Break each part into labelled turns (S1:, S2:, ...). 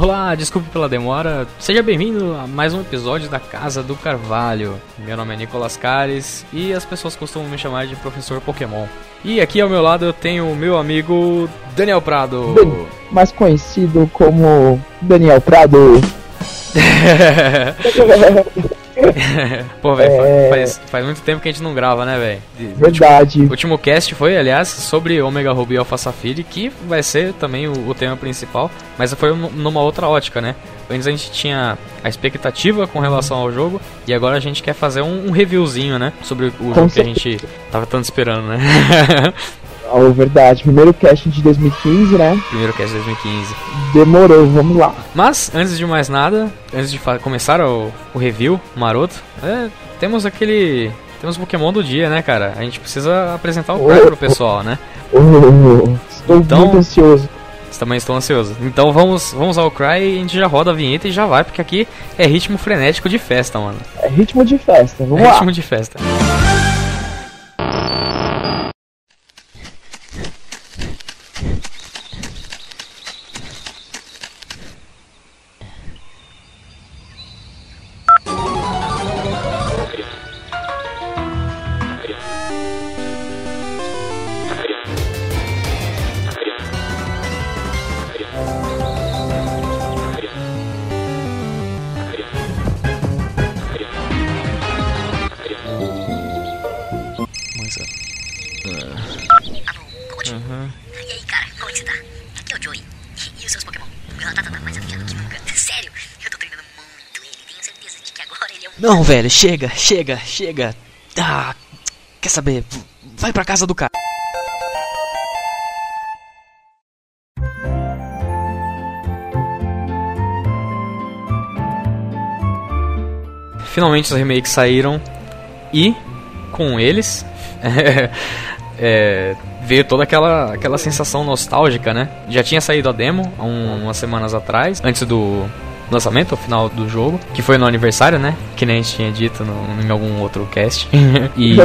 S1: Olá, desculpe pela demora. Seja bem-vindo a mais um episódio da Casa do Carvalho. Meu nome é Nicolas Cares e as pessoas costumam me chamar de Professor Pokémon. E aqui ao meu lado eu tenho o meu amigo Daniel Prado.
S2: Dan- mais conhecido como Daniel Prado.
S1: Pô, velho,
S2: É.
S1: faz, faz muito tempo que a gente não grava, né, velho? De-
S2: Verdade.
S1: O último cast foi, aliás, sobre Omega Ruby e Alpha Safiri, que vai ser também o, o tema principal, mas foi nu- numa outra ótica, né? Antes a gente tinha a expectativa com relação ao jogo, e agora a gente quer fazer um, um reviewzinho, né? Sobre o jogo que a gente tava tanto esperando, né?
S2: Oh, verdade. Primeiro cast de 2015, né?
S1: Primeiro cast de 2015.
S2: Demorou, vamos lá.
S1: Mas, antes de mais nada, antes de começar o, o review maroto, é, temos aquele... Temos o Pokémon do dia, né, cara? A gente precisa apresentar o Cry pro pessoal, né?
S2: Oh, estou
S1: Então-
S2: muito ansioso.
S1: Também estou ansioso. Então vamos, vamos ao Cry e a gente já roda a vinheta e já vai, porque aqui é ritmo frenético de festa, mano.
S2: É ritmo de festa, vamos
S1: É
S2: lá.
S1: ritmo de festa. Não, velho, chega, chega, chega. Ah, quer saber? Vai pra casa do cara. Finalmente os remakes saíram e com eles é, veio toda aquela, aquela sensação nostálgica, né? Já tinha saído a demo há um- umas semanas atrás, antes do lançamento, ao final do jogo, que foi no aniversário, né? Que nem a gente tinha dito no- em algum outro cast. e,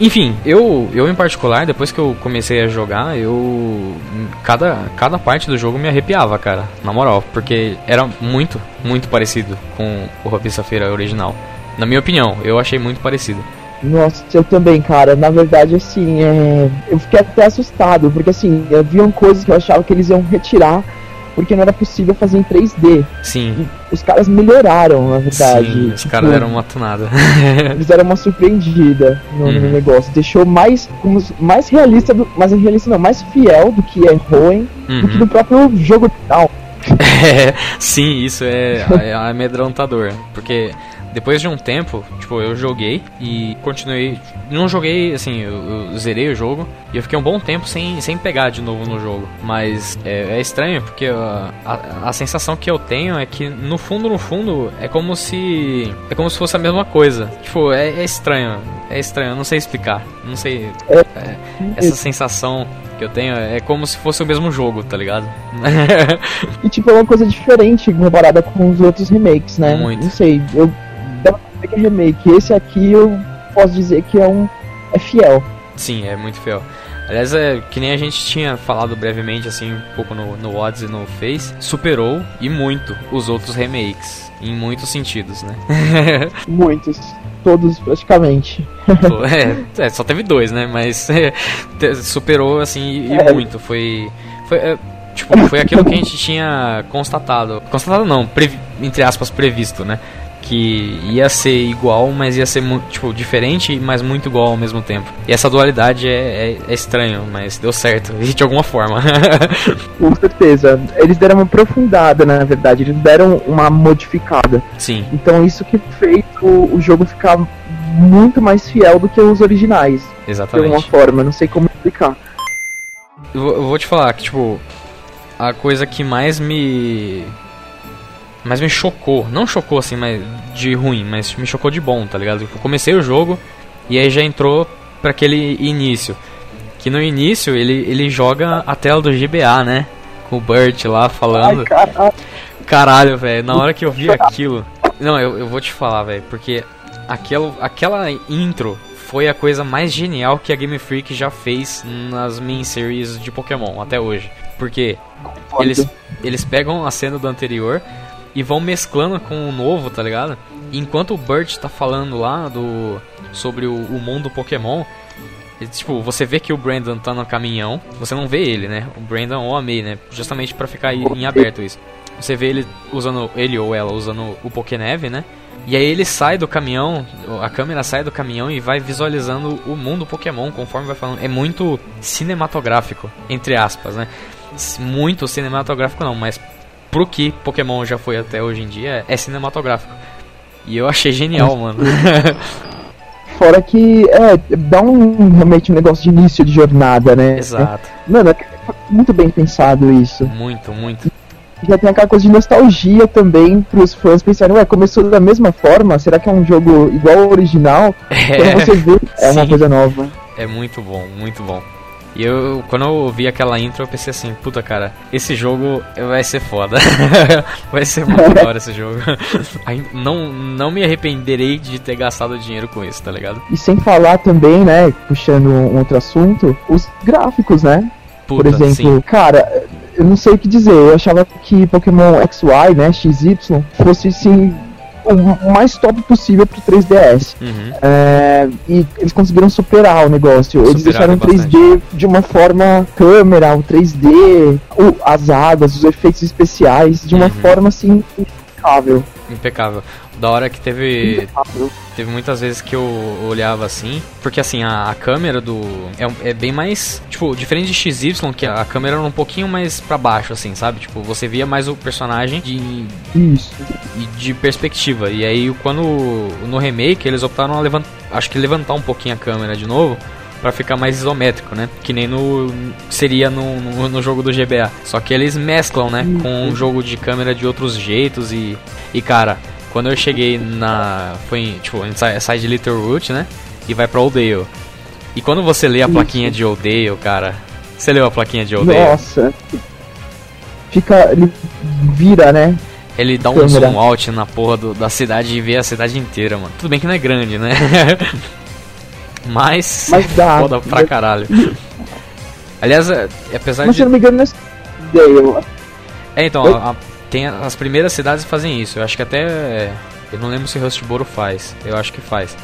S1: enfim, eu, eu em particular, depois que eu comecei a jogar, eu. Cada, cada parte do jogo me arrepiava, cara, na moral, porque era muito, muito parecido com o Ruby Safira original. Na minha opinião, eu achei muito parecido.
S2: Nossa, eu também, cara. Na verdade, assim, é... eu fiquei até assustado, porque assim, haviam coisas que eu achava que eles iam retirar, porque não era possível fazer em 3D.
S1: Sim,
S2: Os caras melhoraram, na verdade.
S1: sim, os
S2: Tipo,
S1: caras deram uma tunada.
S2: Eles deram uma surpreendida no, no
S1: Uhum.
S2: negócio. Deixou mais, como mais realista, do, mais realista não, mais fiel do que é Hoenn, do que
S1: Uhum.
S2: do próprio jogo original.
S1: É, sim, isso é, é amedrontador. Porque depois de um tempo, tipo, eu joguei e continuei. Não joguei, assim, eu, eu zerei o jogo e eu fiquei um bom tempo sem, sem pegar de novo no jogo. Mas é, é estranho porque a, a, a sensação que eu tenho é que no fundo, no fundo, é como se. É como se fosse a mesma coisa. Tipo, é, é estranho. É estranho, eu não sei explicar. Não sei. é, essa sensação que eu tenho é como se fosse o mesmo jogo, tá ligado?
S2: E tipo, é uma coisa diferente comparada com os outros remakes, né?
S1: Muito.
S2: Não sei, eu remake. Esse aqui eu posso dizer que é um. é fiel.
S1: Sim, é muito fiel. Aliás, é que nem a gente tinha falado brevemente, assim, um pouco no, no Odds e no Face, superou e muito os outros remakes, em muitos sentidos, né?
S2: Muitos. Todos praticamente.
S1: É, é, só teve dois, né? Mas é, superou, assim, e,
S2: É.
S1: muito. Foi. Foi. é, tipo, foi aquilo que a gente tinha constatado. Constatado não, entre aspas, previsto, né? Que ia ser igual, mas ia ser tipo, diferente, mas muito igual ao mesmo tempo. E essa dualidade é, é, é estranho, mas deu certo, de alguma forma.
S2: Com certeza. Eles deram uma aprofundada, na verdade. Eles deram uma modificada.
S1: Sim,
S2: Então isso que fez o, o jogo ficar muito mais fiel do que os originais. De alguma
S1: exatamente.
S2: forma, não sei como explicar.
S1: Eu vou te falar que, tipo, a coisa que mais me. Mais me chocou, não chocou assim, mas de ruim, mas me chocou de bom, tá ligado? Eu comecei o jogo e aí já entrou pra aquele início. Que no início ele, ele joga a tela do GBA, né? Com o Burt lá falando.
S2: Ai, caralho.
S1: Caralho, velho, na hora que eu vi aquilo. Não, eu, eu vou te falar, velho, porque aquela, aquela intro foi a coisa mais genial que a Game Freak já fez nas main series de Pokémon até hoje. Porque eles, eles pegam a cena do anterior e vão mesclando com o novo, tá ligado? Enquanto o Burt tá falando lá do sobre o, o mundo Pokémon, ele, tipo, você vê que o Brandon tá no caminhão, você não vê ele, né? O Brandon ou a May, né? Justamente para ficar em aberto isso. Você vê ele usando ele ou ela usando o Pokéneve, né? E aí ele sai do caminhão, a câmera sai do caminhão e vai visualizando o mundo Pokémon conforme vai falando. É muito cinematográfico, entre aspas, né? Muito cinematográfico não, mas pro que Pokémon já foi até hoje em dia, é cinematográfico. E eu achei genial, mano.
S2: Fora que é, dá um realmente um negócio de início de jornada, né?
S1: Exato.
S2: Mano, é muito bem pensado isso.
S1: Muito, muito
S2: já tem aquela coisa de nostalgia também pros fãs pensarem, ué, começou da mesma forma? Será que é um jogo igual ao original? É, Quando você vê, é sim. uma coisa nova.
S1: É muito bom, muito bom. E eu, quando eu ouvi aquela intro, eu pensei assim, puta cara, esse jogo vai ser foda. vai ser muito da hora esse jogo. não, não me arrependerei de ter gastado dinheiro com isso, tá ligado?
S2: E sem falar também, né, puxando um outro assunto, os gráficos, né? Puta, Por exemplo, sim. cara, eu não sei o que dizer. Eu achava que Pokémon XY, né, XY, fosse sim o mais top possível pro 3DS. Uhum. É, e eles conseguiram superar o negócio. Eles deixaram 3D de uma forma câmera, o 3D, o, as águas, os efeitos especiais, de uma uhum. forma assim impecável.
S1: Impecável. Da hora que teve. Teve muitas vezes que eu olhava assim. Porque assim, a, a câmera do. É, é, bem mais. Tipo, diferente de XY, que a câmera era um pouquinho mais para baixo, assim, sabe? Tipo, você via mais o personagem de.
S2: Isso.
S1: De perspectiva. E aí, quando. No remake, eles optaram a levantar. Acho que levantar um pouquinho a câmera de novo para ficar mais isométrico, né? Que nem no seria no, no, no, jogo do GBA. Só que eles mesclam, né? Com um jogo de câmera de outros jeitos e e cara, quando eu cheguei na. Foi em, tipo, sai de Little Root, né? E vai pra Oldale. E quando você lê a plaquinha de Oldale, cara. Você leu a plaquinha de Oldale?
S2: Nossa. Fica. Ele vira, né?
S1: Ele dá um Câmera. zoom out na porra do, da cidade e vê a cidade inteira, mano. Tudo bem que não é grande, né? Mas.
S2: Mas dá.
S1: Foda pra caralho. Aliás, é, apesar
S2: Mas,
S1: de.
S2: se eu não me engano, não é.
S1: É, então, a, a, tem as primeiras cidades fazem isso. Eu acho que até eu não lembro se Rustboro faz. Eu acho que faz.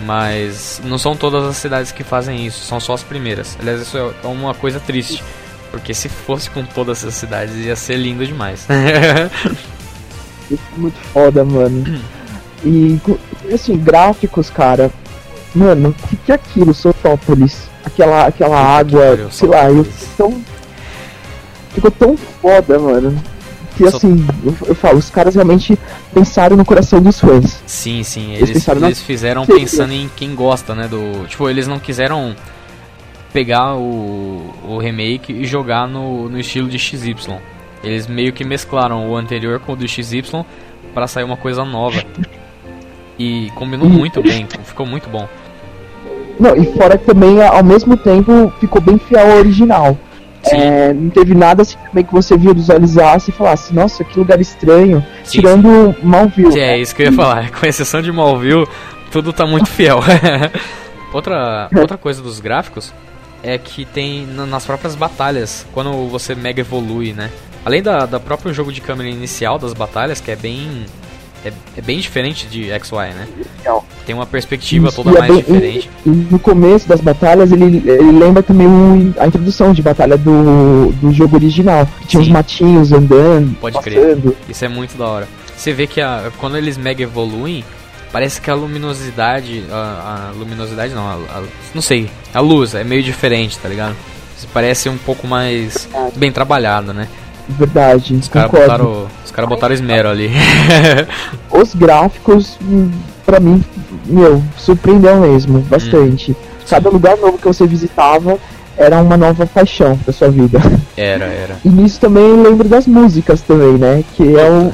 S1: Mas não são todas as cidades que fazem isso, são só as primeiras. Aliás, isso é uma coisa triste, porque se fosse com todas as cidades ia ser lindo demais.
S2: Muito foda, mano. E assim, gráficos, cara. Mano, o que, que é aquilo, Sotópolis? Aquela, aquela água, sei lá, eu tão. Ficou tão foda, mano que assim, eu, eu, falo, os caras realmente pensaram no coração dos fãs.
S1: Sim, sim, eles, eles, eles fizeram pensando em quem gosta, né, do... Tipo, eles não quiseram pegar o, o remake e jogar no, no estilo de XY. Eles meio que mesclaram o anterior com o do XY para sair uma coisa nova. E combinou muito bem, ficou muito bom.
S2: Não, e fora que também, ao mesmo tempo, ficou bem fiel ao original. É, não teve nada assim também que você visualizasse e falasse, nossa, que lugar estranho, sim, tirando sim. Malville.
S1: Sim, é isso que eu ia falar, com exceção de Malville, tudo tá muito fiel. outra, outra coisa dos gráficos é que tem nas próprias batalhas, quando você mega evolui, né? Além da, da próprio jogo de câmera inicial das batalhas, que é bem é, é bem diferente de XY, né? Tem uma perspectiva Isso, toda mais é bem, diferente.
S2: E, e, no começo das batalhas, ele, ele lembra também um, a introdução de batalha do, do jogo original. Tinha Sim. uns matinhos andando,
S1: Pode passando. crer. Isso é muito da hora. Você vê que a, quando eles mega evoluem, parece que a luminosidade. A, a luminosidade não, a, não sei. A luz é meio diferente, tá ligado? Parece um pouco mais bem trabalhado, né?
S2: Verdade.
S1: Os caras botaram, os cara botaram esmero ali.
S2: os gráficos, pra mim, meu, surpreendeu mesmo, bastante. Hum. Cada lugar novo que você visitava era uma nova paixão da sua vida.
S1: Era, era.
S2: E nisso também lembro das músicas também, né? Que é o.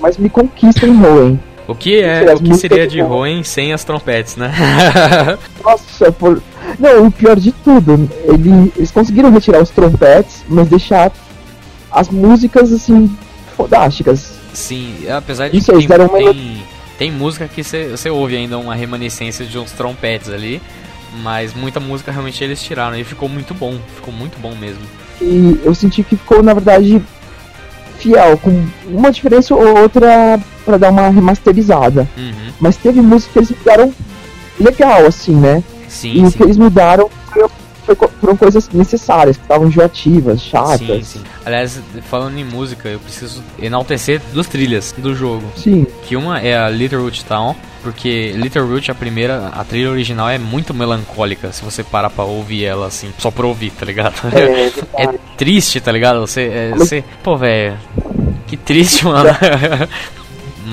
S2: mas me conquista em Hoenn.
S1: O que é, o que seria de Hoenn sem as trompetes, né?
S2: Nossa, por... Não, o pior de tudo, ele, eles conseguiram retirar os trompetes, mas deixar as músicas, assim, fodásticas.
S1: Sim, apesar de Isso, que tem, tem, tem, música que você ouve ainda uma remanescência de uns trompetes ali, mas muita música realmente eles tiraram e ficou muito bom, ficou muito bom mesmo.
S2: E eu senti que ficou, na verdade, fiel, com uma diferença ou outra para dar uma remasterizada. Uhum. Mas teve músicas que eles mudaram legal, assim, né?
S1: Sim,
S2: e
S1: sim.
S2: que eles mudaram foram coisas necessárias, que estavam enjoativas, chatas. Sim, sim.
S1: Aliás, falando em música, eu preciso enaltecer duas trilhas do jogo.
S2: Sim.
S1: Que uma é a Littlewood Town, porque Littlewood, a primeira, a trilha original é muito melancólica, se você parar pra ouvir ela assim, só pra ouvir, tá ligado? É, é triste, tá ligado? Você, é, você pô, velho, que triste, mano.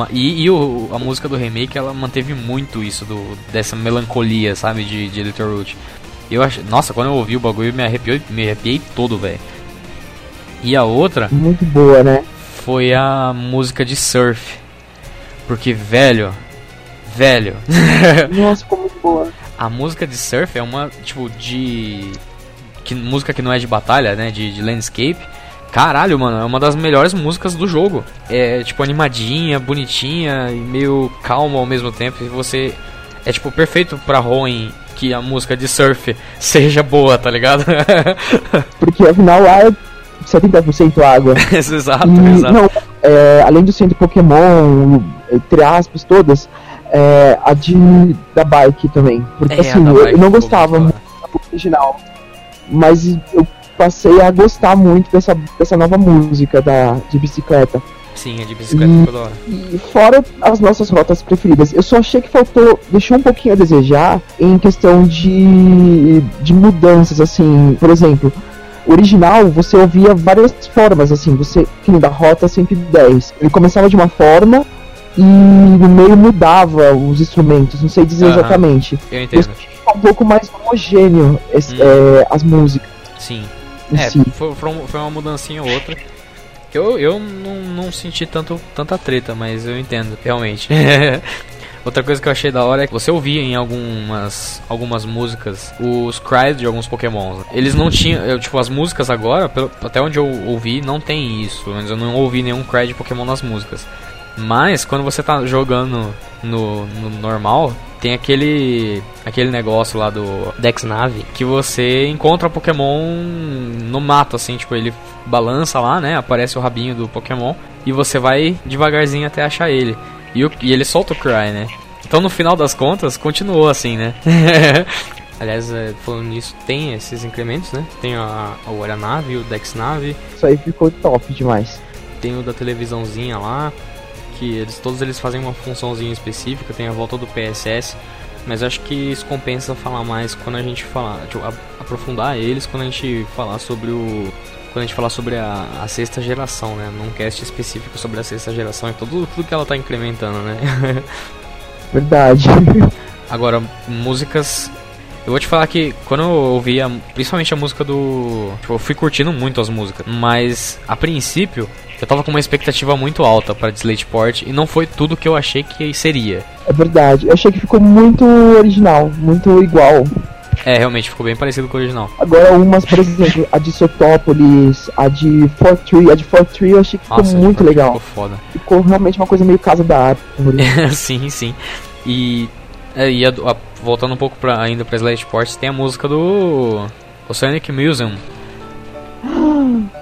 S1: E, e o, a música do remake ela manteve muito isso do, dessa melancolia, sabe, de, de Little Root. Eu acho, nossa, quando eu ouvi o bagulho me arrepiou, me arrepiei todo, velho. E a outra
S2: muito boa, né?
S1: Foi a música de surf. Porque velho, velho.
S2: Nossa, ficou muito boa.
S1: A música de surf é uma tipo de que música que não é de batalha, né, de, de landscape Caralho, mano, é uma das melhores músicas do jogo. É, tipo, animadinha, bonitinha e meio calma ao mesmo tempo. E você. É, tipo, perfeito pra Roen que a música de surf seja boa, tá ligado?
S2: Porque afinal lá é 70% água.
S1: exato, e, exato. Não,
S2: é, além do centro Pokémon, entre aspas, todas, é, a de da bike também. Porque é, assim, eu, eu, não gostava muito da original. Mas eu passei a gostar muito dessa, dessa nova música da, de bicicleta.
S1: Sim, é de bicicleta e, toda hora.
S2: E fora as nossas rotas preferidas, eu só achei que faltou, deixou um pouquinho a desejar em questão de, de mudanças, assim, por exemplo, original você ouvia várias formas, assim, você, que da Rota 110, ele começava de uma forma e no meio mudava os instrumentos, não sei dizer uhum, exatamente.
S1: Eu entendo.
S2: um pouco mais homogêneo esse, hum. é, as músicas.
S1: Sim. É, foi, foi uma mudancinha ou outra. Eu, eu não, não senti tanto, tanta treta, mas eu entendo, realmente. Outra coisa que eu achei da hora é que você ouvia em algumas, algumas músicas os cries de alguns pokémons. Eles não tinham, eu, tipo, as músicas agora, até onde eu ouvi, não tem isso. Mas eu não ouvi nenhum cry de pokémon nas músicas. Mas quando você tá jogando no, no normal, tem aquele aquele negócio lá do Dex Nave que você encontra Pokémon no mato assim, tipo, ele balança lá, né? Aparece o rabinho do Pokémon e você vai devagarzinho até achar ele. E, o, e ele solta o Cry, né? Então no final das contas continuou assim, né? Aliás, é, falando nisso, tem esses incrementos, né? Tem a, a Aeronave, o Dex Nave.
S2: Isso aí ficou top demais.
S1: Tem o da televisãozinha lá que eles todos eles fazem uma funçãozinha específica, tem a volta do PSS, mas acho que isso compensa falar mais quando a gente falar, tipo, aprofundar eles quando a gente falar sobre o quando a gente falar sobre a, a, sexta geração, né? Num cast específico sobre a sexta geração e tudo, tudo que ela tá incrementando, né?
S2: Verdade.
S1: Agora, músicas. Eu vou te falar que quando eu ouvi, a, principalmente a música do. Tipo, eu fui curtindo muito as músicas, mas a princípio eu tava com uma expectativa muito alta para Port e não foi tudo que eu achei que seria.
S2: É verdade, eu achei que ficou muito original, muito igual.
S1: É, realmente ficou bem parecido com o original.
S2: Agora umas, por exemplo, a de Sotópolis, a de Fortree, a de Fortree eu achei que ficou Nossa, muito legal.
S1: Ficou foda.
S2: Ficou realmente uma coisa meio casa da árvore.
S1: sim, sim. E, é, e a, a, voltando um pouco pra, ainda pra Port, tem a música do Oceanic Museum.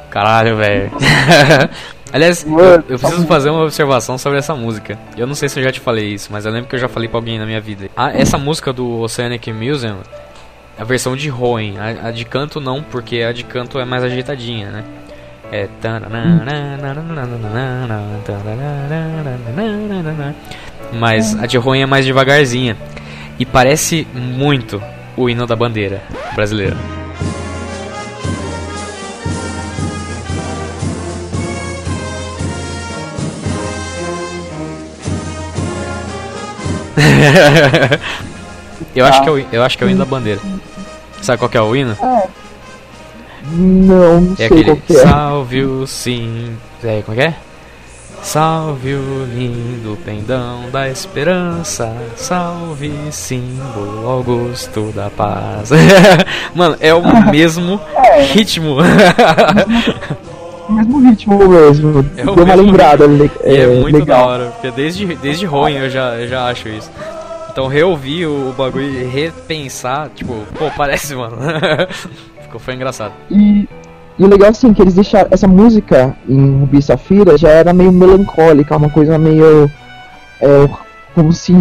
S1: Caralho, velho. Aliás, eu, eu, preciso fazer uma observação sobre essa música. Eu não sei se eu já te falei isso, mas eu lembro que eu já falei pra alguém na minha vida. Ah, essa música do Oceanic Museum, a versão de Hoenn, a, a, de canto não, porque a de canto é mais agitadinha, né? É. Mas a de Hoenn é mais devagarzinha. E parece muito o hino da bandeira brasileira. eu, acho que é o, eu acho que é o hino da bandeira. Sabe qual que é o hino?
S2: É. Não, não
S1: é sei
S2: aquele,
S1: qual que é. Salve o sim. É, como é que é? Salve o lindo pendão da esperança, salve símbolo Augusto da paz. Mano, é o mesmo é. ritmo.
S2: o mesmo ritmo mesmo.
S1: É Deu uma lembrada é, é muito legal. da hora, porque desde, desde Roen eu já, eu já acho isso. Então reouvir o, o bagulho e repensar, tipo, pô, parece, mano. Ficou, foi engraçado.
S2: E, E o legal assim que eles deixaram essa música em Rubi Safira já era meio melancólica, uma coisa meio é, como se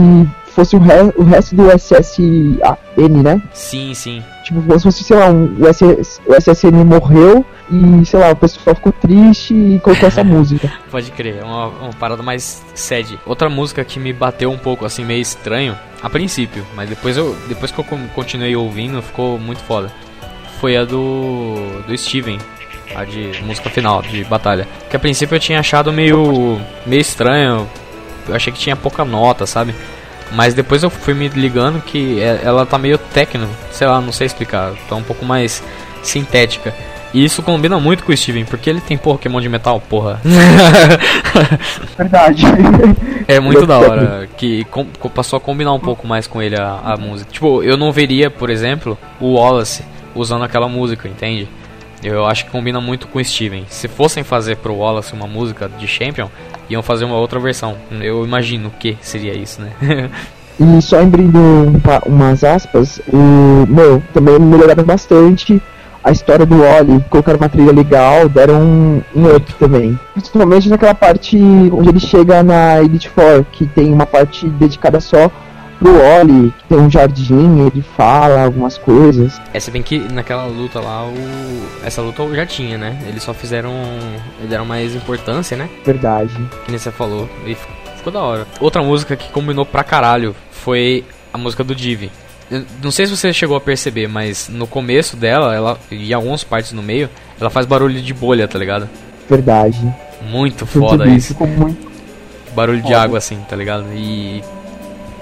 S2: fosse o, re, o resto do SSN, né?
S1: Sim, sim.
S2: Tipo, como se fosse, sei lá, um, o, SS, o SSN morreu e, sei lá, o pessoal ficou triste e colocou essa música.
S1: Pode crer, é uma, uma parada mais sad. Outra música que me bateu um pouco, assim, meio estranho, a princípio, mas depois, eu, depois que eu continuei ouvindo, ficou muito foda. Foi a do, do Steven, a de música final, de batalha. Que a princípio eu tinha achado meio, meio estranho, eu achei que tinha pouca nota, sabe? Mas depois eu fui me ligando que é, ela tá meio techno, sei lá, não sei explicar, tá um pouco mais sintética. E isso combina muito com o Steven, porque ele tem Pokémon de metal, porra.
S2: Verdade.
S1: É muito da hora que com, passou a combinar um pouco mais com ele a, a música. Tipo, eu não veria, por exemplo, o Wallace usando aquela música, entende? Eu acho que combina muito com o Steven. Se fossem fazer pro Wallace uma música de Champion, iam fazer uma outra versão. Eu imagino que seria isso, né?
S2: e só abrindo umas aspas, o meu, também melhoraram bastante a história do Oli, colocaram uma trilha legal, deram um, um também. Principalmente naquela parte onde ele chega na Elite Four, que tem uma parte dedicada só pro Oli, que tem um jardim, ele fala algumas coisas.
S1: É, se bem que naquela luta lá, o... essa luta já tinha, né? Eles só fizeram. deram mais importância, né?
S2: Verdade.
S1: Que nem você falou. E ficou da hora. Outra música que combinou pra caralho foi a música do Divi. não sei se você chegou a perceber, mas no começo dela, ela e algumas partes no meio, ela faz barulho de bolha, tá ligado?
S2: Verdade.
S1: Muito foda isso. Ficou muito barulho de água assim, tá ligado? E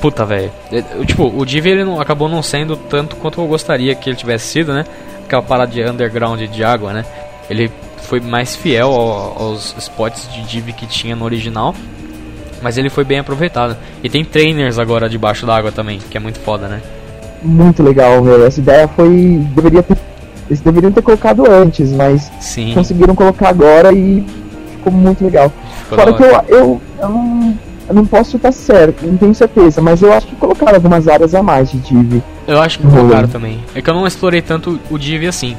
S1: Puta, velho. É, tipo, o Divi ele não, acabou não sendo tanto quanto eu gostaria que ele tivesse sido, né? Aquela parada de underground de água, né? Ele foi mais fiel ao, aos spots de Divi que tinha no original. Mas ele foi bem aproveitado. E tem trainers agora debaixo d'água também, que é muito foda, né?
S2: Muito legal, meu. Essa ideia foi. Deveria ter. Eles deveriam ter colocado antes, mas
S1: Sim.
S2: conseguiram colocar agora e ficou muito legal. Ficou Fora que eu, eu, eu não eu não posso estar certo, não tenho certeza, mas eu acho que colocaram algumas áreas a mais de Div.
S1: Eu acho que colocaram também. É que eu não explorei tanto o Div assim.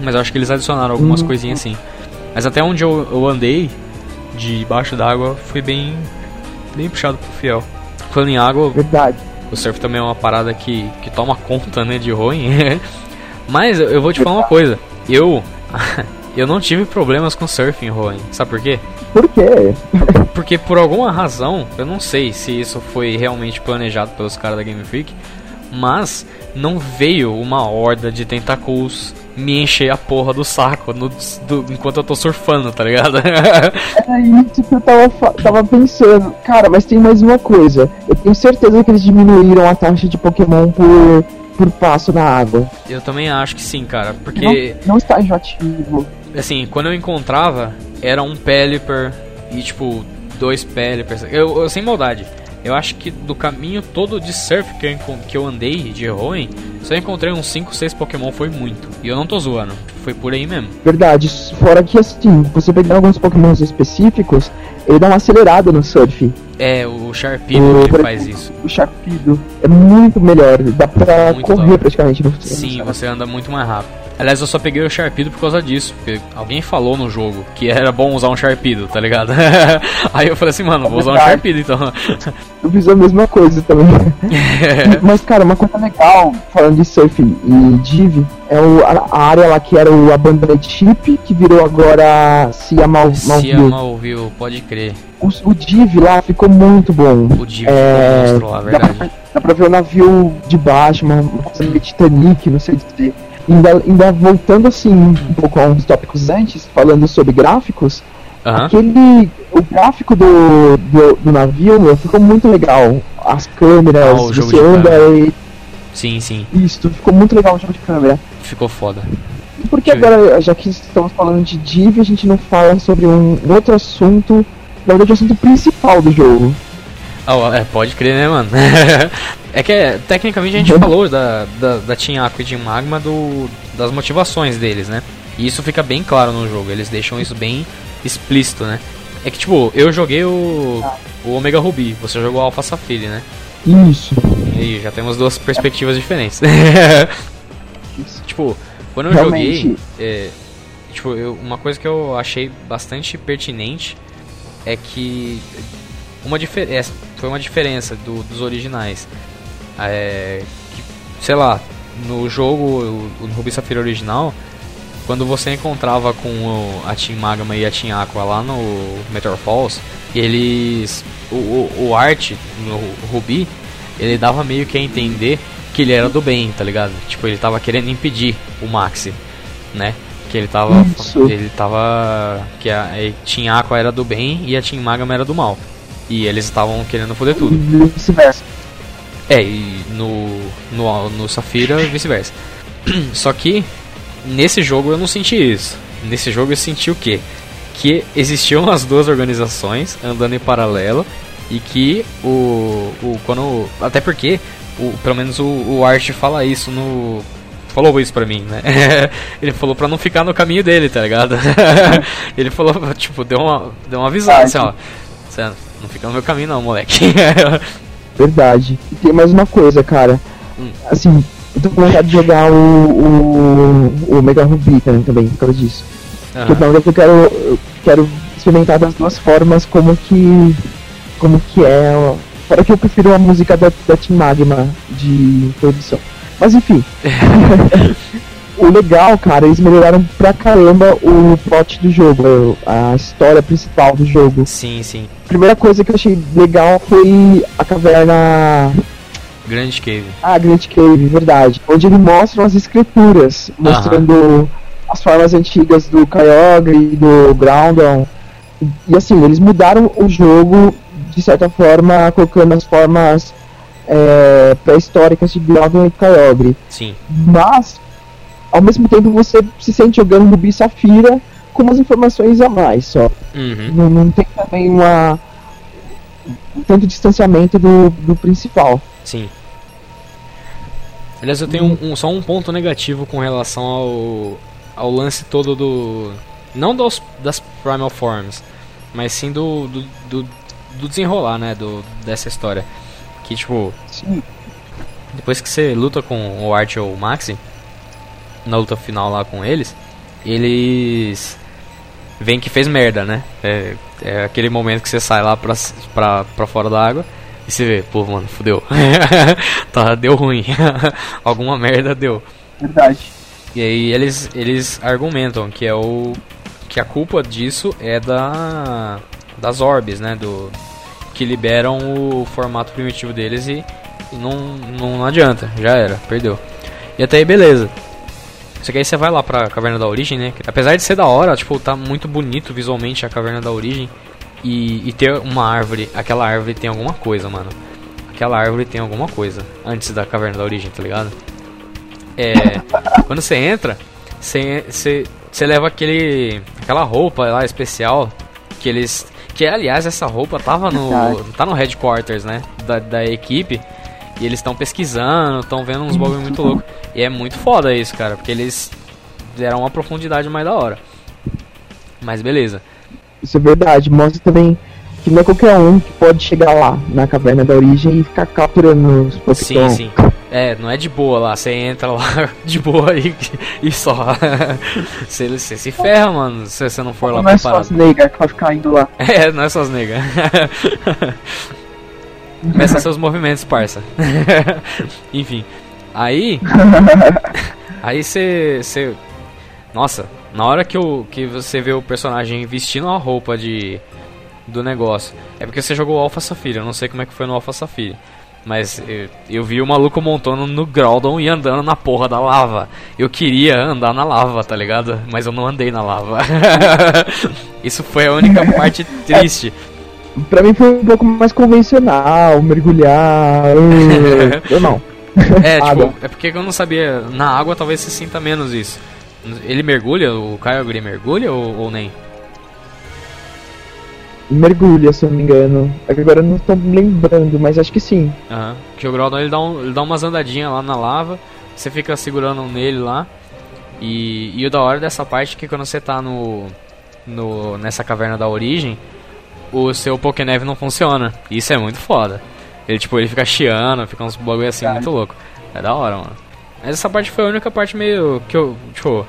S1: Mas eu acho que eles adicionaram algumas hum. coisinhas assim. Mas até onde eu, eu andei, debaixo d'água, foi bem, bem puxado pro fiel. Falando em água,
S2: Verdade.
S1: o surf também é uma parada que, que toma conta né, de ruim. Mas eu vou te falar uma coisa. Eu eu não tive problemas com surfing, Rowan. Sabe por quê?
S2: Por quê?
S1: Porque por alguma razão, eu não sei se isso foi realmente planejado pelos caras da Game Freak, mas não veio uma horda de tentacles me encher a porra do saco no, do, enquanto eu tô surfando, tá ligado?
S2: É isso que eu tava, tava pensando. Cara, mas tem mais uma coisa. Eu tenho certeza que eles diminuíram a taxa de Pokémon por, por passo na água.
S1: Eu também acho que sim, cara. Porque.
S2: Não, não está enjoativo
S1: assim, quando eu encontrava, era um Pelipper e tipo, dois Pelipers. Eu, eu, sem maldade. Eu acho que do caminho todo de surf que eu, que eu andei de Hoenn, eu encontrei uns 5, 6 Pokémon foi muito. E eu não tô zoando, foi por aí mesmo.
S2: Verdade, fora que assim, você pegar alguns Pokémons específicos, ele dá uma acelerada no surf.
S1: É, o Sharpedo que faz isso.
S2: O Sharpedo é muito melhor, dá pra muito correr praticamente no
S1: Sim, você anda muito mais rápido. Aliás, eu só peguei o Sharpedo por causa disso. Porque alguém falou no jogo que era bom usar um Sharpedo, tá ligado? Aí eu falei assim, mano, vou usar um Sharpedo então.
S2: Eu fiz a mesma coisa também. Mas, cara, uma coisa legal, falando de surf e Div, é o, a, área lá que era o Abandoned Ship, que virou agora Cia Mal,
S1: Cia Malview, pode crer.
S2: O, o Div lá ficou muito bom.
S1: O Div é, ficou monstro lá, verdade. Dá
S2: pra, dá pra ver o navio de baixo, uma, uma coisa meio Titanic, não sei dizer ainda, ainda voltando assim um pouco a uns tópicos antes, falando sobre gráficos, uhum. aquele. O gráfico do, do, do navio meu, ficou muito legal. As câmeras, ah, você anda e.
S1: Sim, sim.
S2: Isso, ficou muito legal o jogo de câmera.
S1: Ficou foda.
S2: E por que agora, já que estamos falando de Div, a gente não fala sobre um, outro assunto, na verdade o assunto principal do jogo?
S1: Oh, é, pode crer, né, mano? é que é, tecnicamente a gente falou da, da, da Team Aqua e Team Magma do, das motivações deles, né? E isso fica bem claro no jogo, eles deixam isso bem explícito, né? É que tipo, eu joguei o, o Omega Ruby, você jogou o Alpha Sapphire, né?
S2: Isso.
S1: E aí, já temos duas perspectivas diferentes. tipo, quando eu Realmente. joguei. É, Tipo, eu, uma coisa que eu achei bastante pertinente é que uma diferença foi uma diferença do, dos originais. É, que, sei lá, no jogo, o, o Ruby Safira original, quando você encontrava com a Team Magma e a Team Aqua lá no Meteor Falls, eles. O, o, o Art no Ruby, ele dava meio que a entender que ele era do bem, tá ligado? Tipo, ele tava querendo impedir o Maxi, né? Que ele tava. Isso. Ele tava. Que a, a Team Aqua era do bem e a Team Magma era do mal. E eles estavam querendo foder tudo.
S2: Vice-versa.
S1: É, e no, no, no Safira vice-versa. Só que nesse jogo eu não senti isso. Nesse jogo eu senti o quê? Que existiam as duas organizações andando em paralelo e que o, o quando até porque o, pelo menos o, o Art fala isso no falou isso pra mim, né? ele falou pra não ficar no caminho dele, tá ligado? ele falou, tipo, deu uma, deu uma avisada assim, ó. Você não fica no meu caminho não, moleque.
S2: Verdade. E tem mais uma coisa, cara. Hum. Assim, eu tô com vontade de jogar o, o, o Mega Ruby também, por causa disso. Uhum. Porque não, eu quero, quero experimentar das duas formas como que. como que é. Fora que eu prefiro a música da, da Team Magma de produção. Mas enfim. o legal, cara, eles melhoraram pra caramba o plot do jogo, a história principal do jogo.
S1: Sim, sim.
S2: Primeira coisa que eu achei legal foi a caverna.
S1: Grand Cave.
S2: Ah, Grand Cave, verdade. Onde ele mostra as escrituras, mostrando. As formas antigas do Kyogre e do Groudon. E assim, eles mudaram o jogo de certa forma, colocando as formas é, pré-históricas de Groudon e Kyogre.
S1: Sim.
S2: Mas ao mesmo tempo você se sente jogando Rubi Safira com umas informações a mais só.
S1: Uhum.
S2: Não, não, tem também uma tanto distanciamento do, do principal.
S1: Sim. Aliás, eu tenho um, um, só um ponto negativo com relação ao, ao lance todo do. Não dos, das Primal Forms, mas sim do, do, do, do desenrolar, né? Do, dessa história. Que tipo. Sim. Depois que você luta com o Art ou o Maxi, na luta final lá com eles, eles veem que fez merda, né? É, é aquele momento que você sai lá pra, pra, pra fora da água e você vê, pô, mano, fudeu. tá, deu ruim. Alguma merda deu.
S2: Verdade.
S1: E aí eles, eles argumentam que é o. que a culpa disso é da. das orbes, né? Do. Que liberam o formato primitivo deles e, e não, não adianta, já era, perdeu. E até aí beleza. Só que aí você vai lá pra Caverna da Origem, né? Apesar de ser da hora, tipo, tá muito bonito visualmente a Caverna da Origem. E, e ter uma árvore, aquela árvore tem alguma coisa, mano. Aquela árvore tem alguma coisa antes da Caverna da Origem, tá ligado? É. quando você entra, você, você, você leva aquele. aquela roupa lá especial que eles. Que aliás essa roupa tava no. tá no headquarters, né? Da, da equipe. E eles estão pesquisando, estão vendo uns bagulho muito louco. E é muito foda isso, cara, porque eles deram uma profundidade mais da hora. Mas beleza.
S2: Isso é verdade, mostra também que não é qualquer um que pode chegar lá na caverna da origem e ficar capturando os
S1: Pokémon. Sim, sim. É, não é de boa lá, você entra lá de boa e, e só. você, você se ferra, mano, se você não for
S2: não
S1: lá
S2: Não é só as negas que vai ficar indo lá.
S1: É, não é só as negas. Começa seus movimentos, parça. Enfim. Aí. aí você. Nossa, na hora que, eu, que você vê o personagem vestindo a roupa de. Do negócio. É porque você jogou Alpha Safira. Eu não sei como é que foi no Alpha Safira. Mas eu, eu, vi o maluco montando no Groudon e andando na porra da lava. Eu queria andar na lava, tá ligado? Mas eu não andei na lava. Isso foi a única parte triste
S2: pra mim foi um pouco mais convencional, mergulhar. Eu, eu não.
S1: É, tipo, é porque eu não sabia. Na água talvez você sinta menos isso. Ele mergulha? O Kyogre mergulha ou, ou nem?
S2: Mergulha, se eu não me engano. Agora eu não tô me lembrando, mas acho que sim.
S1: Aham. Que o Groudon ele dá, um, ele dá umas andadinhas lá na lava. Você fica segurando nele lá. E, e o da hora dessa parte é que quando você tá no, no nessa caverna da origem, o seu Pokéneve não funciona. Isso é muito foda. Ele, tipo, ele fica chiando, fica uns bagulho assim muito louco. É da hora, mano. Mas essa parte foi a única parte meio que eu, tipo,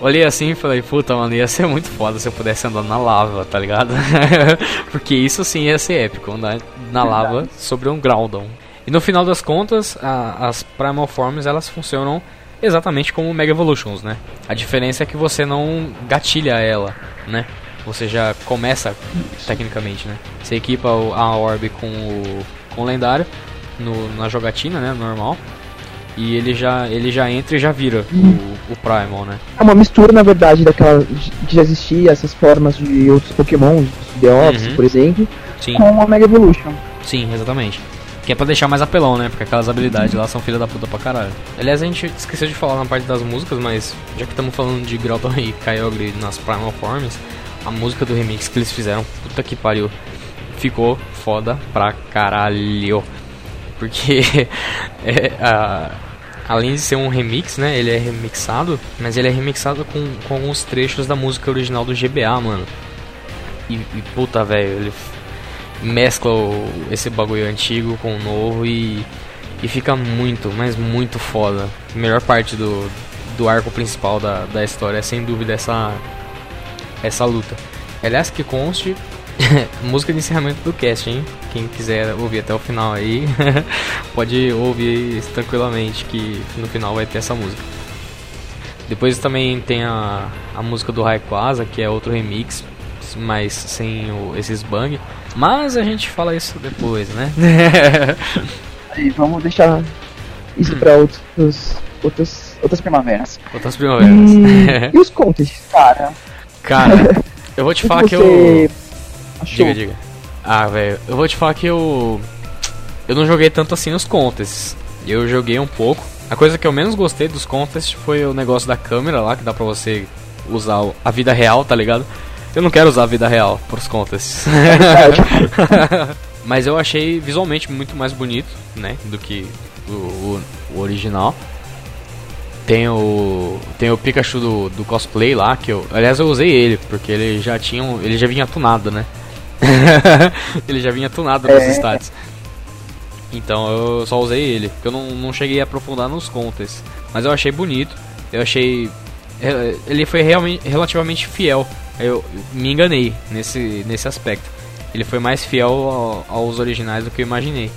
S1: olhei assim e falei, puta, mano, ia ser muito foda se eu pudesse andar na lava, tá ligado? Porque isso sim ia ser épico, andar na lava sobre um Groudon. E no final das contas, a, as Primal Forms elas funcionam exatamente como Mega Evolutions, né? A diferença é que você não gatilha ela, né? Você já começa tecnicamente, né? Você equipa a Orb com o, com o lendário no, na jogatina, né? Normal. E ele já, ele já entra e já vira o, o Primal, né?
S2: É uma mistura, na verdade, daquela que já existia, essas formas de outros Pokémon, The Office, uhum. por exemplo, Sim. com a Mega Evolution.
S1: Sim, exatamente. Que é pra deixar mais apelão, né? Porque aquelas habilidades lá são filha da puta pra caralho. Aliás, a gente esqueceu de falar na parte das músicas, mas já que estamos falando de Groudon e Kyogre nas Primal Forms, a música do remix que eles fizeram, puta que pariu, ficou foda pra caralho. Porque é, a, além de ser um remix, né? Ele é remixado, mas ele é remixado com, com alguns trechos da música original do GBA, mano. E, e puta, velho, ele mescla o, esse bagulho antigo com o novo e, e fica muito, mas muito foda. A melhor parte do, do arco principal da, da história é sem dúvida essa, essa luta. Aliás, que conste, música de encerramento do cast, hein? Quem quiser ouvir até o final aí, pode ouvir tranquilamente que no final vai ter essa música. Depois também tem a, a música do Raikwaza, que é outro remix, mas sem o, esses bang. Mas a gente fala isso depois, né?
S2: e vamos deixar isso hum. para outros, outros, outras primaveras.
S1: Outras primaveras.
S2: E, e os contes, cara?
S1: Cara, eu vou te falar que eu. Achou? Diga, diga. Ah, velho, eu vou te falar que eu. Eu não joguei tanto assim os contests. Eu joguei um pouco. A coisa que eu menos gostei dos contests foi o negócio da câmera lá, que dá pra você usar a vida real, tá ligado? Eu não quero usar a vida real pros contests. Mas eu achei visualmente muito mais bonito, né? Do que o, o, o original. Tem o. Tem o Pikachu do, do cosplay lá, que eu. Aliás eu usei ele, porque ele já tinha. Ele já vinha tunado, né? ele já vinha tunado nos é. stats. Então eu só usei ele, porque eu não, não cheguei a aprofundar nos contas. Mas eu achei bonito, eu achei. Ele foi realmente, relativamente fiel. Eu me enganei nesse, nesse aspecto. Ele foi mais fiel ao, aos originais do que eu imaginei.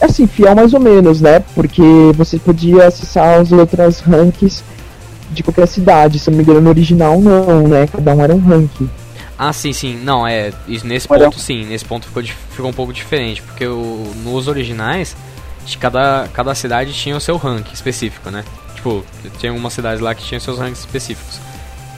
S2: É assim, fiel mais ou menos, né? Porque você podia acessar as outras ranks de qualquer cidade. Se eu não me engano, no original não, né? Cada um era um rank.
S1: Ah, sim, sim. Não, é. Nesse ponto, sim. Nesse ponto ficou, ficou um pouco diferente. Porque o, nos originais, de cada, cada cidade tinha o seu rank específico, né? Tipo, tinha algumas cidades lá que tinham seus ranks específicos.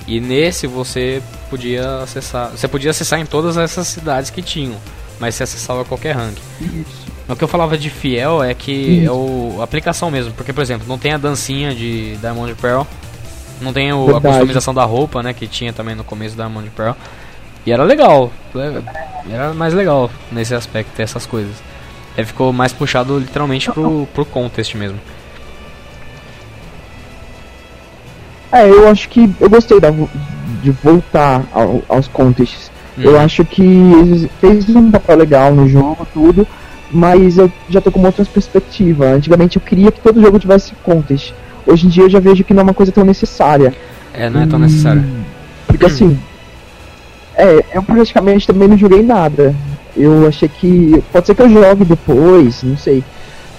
S1: E nesse você podia acessar. Você podia acessar em todas essas cidades que tinham. Mas você acessava qualquer rank. Isso. O que eu falava de fiel é que Isso. é o, a aplicação mesmo. Porque, por exemplo, não tem a dancinha de Diamond Pearl. Não tem o, a customização da roupa, né? Que tinha também no começo da Diamond Pearl. E era legal, era mais legal nesse aspecto, essas coisas. Ele ficou mais puxado literalmente pro, pro contest mesmo.
S2: É, eu acho que eu gostei da, de voltar ao, aos contests. Hum. Eu acho que fez um papel legal no jogo, tudo, mas eu já tô com uma outra perspectiva. Antigamente eu queria que todo jogo tivesse contest. Hoje em dia eu já vejo que não é uma coisa tão necessária.
S1: É, não é tão necessária.
S2: Porque assim, é, eu praticamente também não joguei nada. Eu achei que. Pode ser que eu jogue depois, não sei.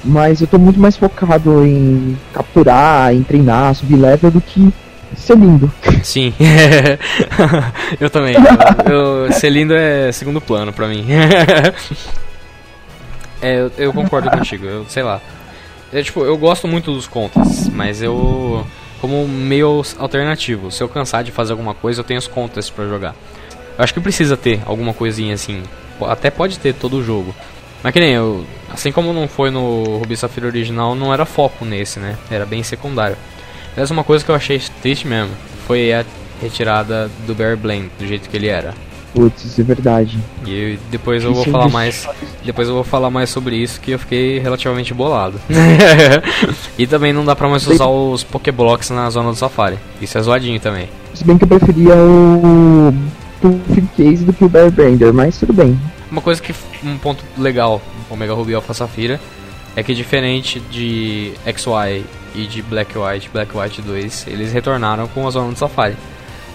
S2: Mas eu tô muito mais focado em capturar, em treinar, subir level do que ser lindo.
S1: Sim, eu também. Eu, eu, ser lindo é segundo plano pra mim. é, eu, eu, concordo contigo, eu sei lá. É, tipo, eu gosto muito dos contas, mas eu. Como meio alternativo. Se eu cansar de fazer alguma coisa, eu tenho os contas para jogar. Eu acho que precisa ter alguma coisinha assim. Até pode ter todo o jogo. Mas que nem eu. Assim como não foi no Ruby Safira original, não era foco nesse, né? Era bem secundário. Mas uma coisa que eu achei triste mesmo foi a retirada do Bear Blend, do jeito que ele era.
S2: Putz, é verdade.
S1: E depois eu vou falar mais. Depois eu vou falar mais sobre isso que eu fiquei relativamente bolado. e também não dá pra mais usar os Pokéblocks na zona do Safari. Isso é zoadinho também.
S2: Se bem que eu preferia o do Case do que o Bearbender, mas tudo bem.
S1: Uma coisa que. Um ponto legal do Omega Ruby Alpha Safira é que diferente de XY e de Black White, Black White 2, eles retornaram com a zona do Safari.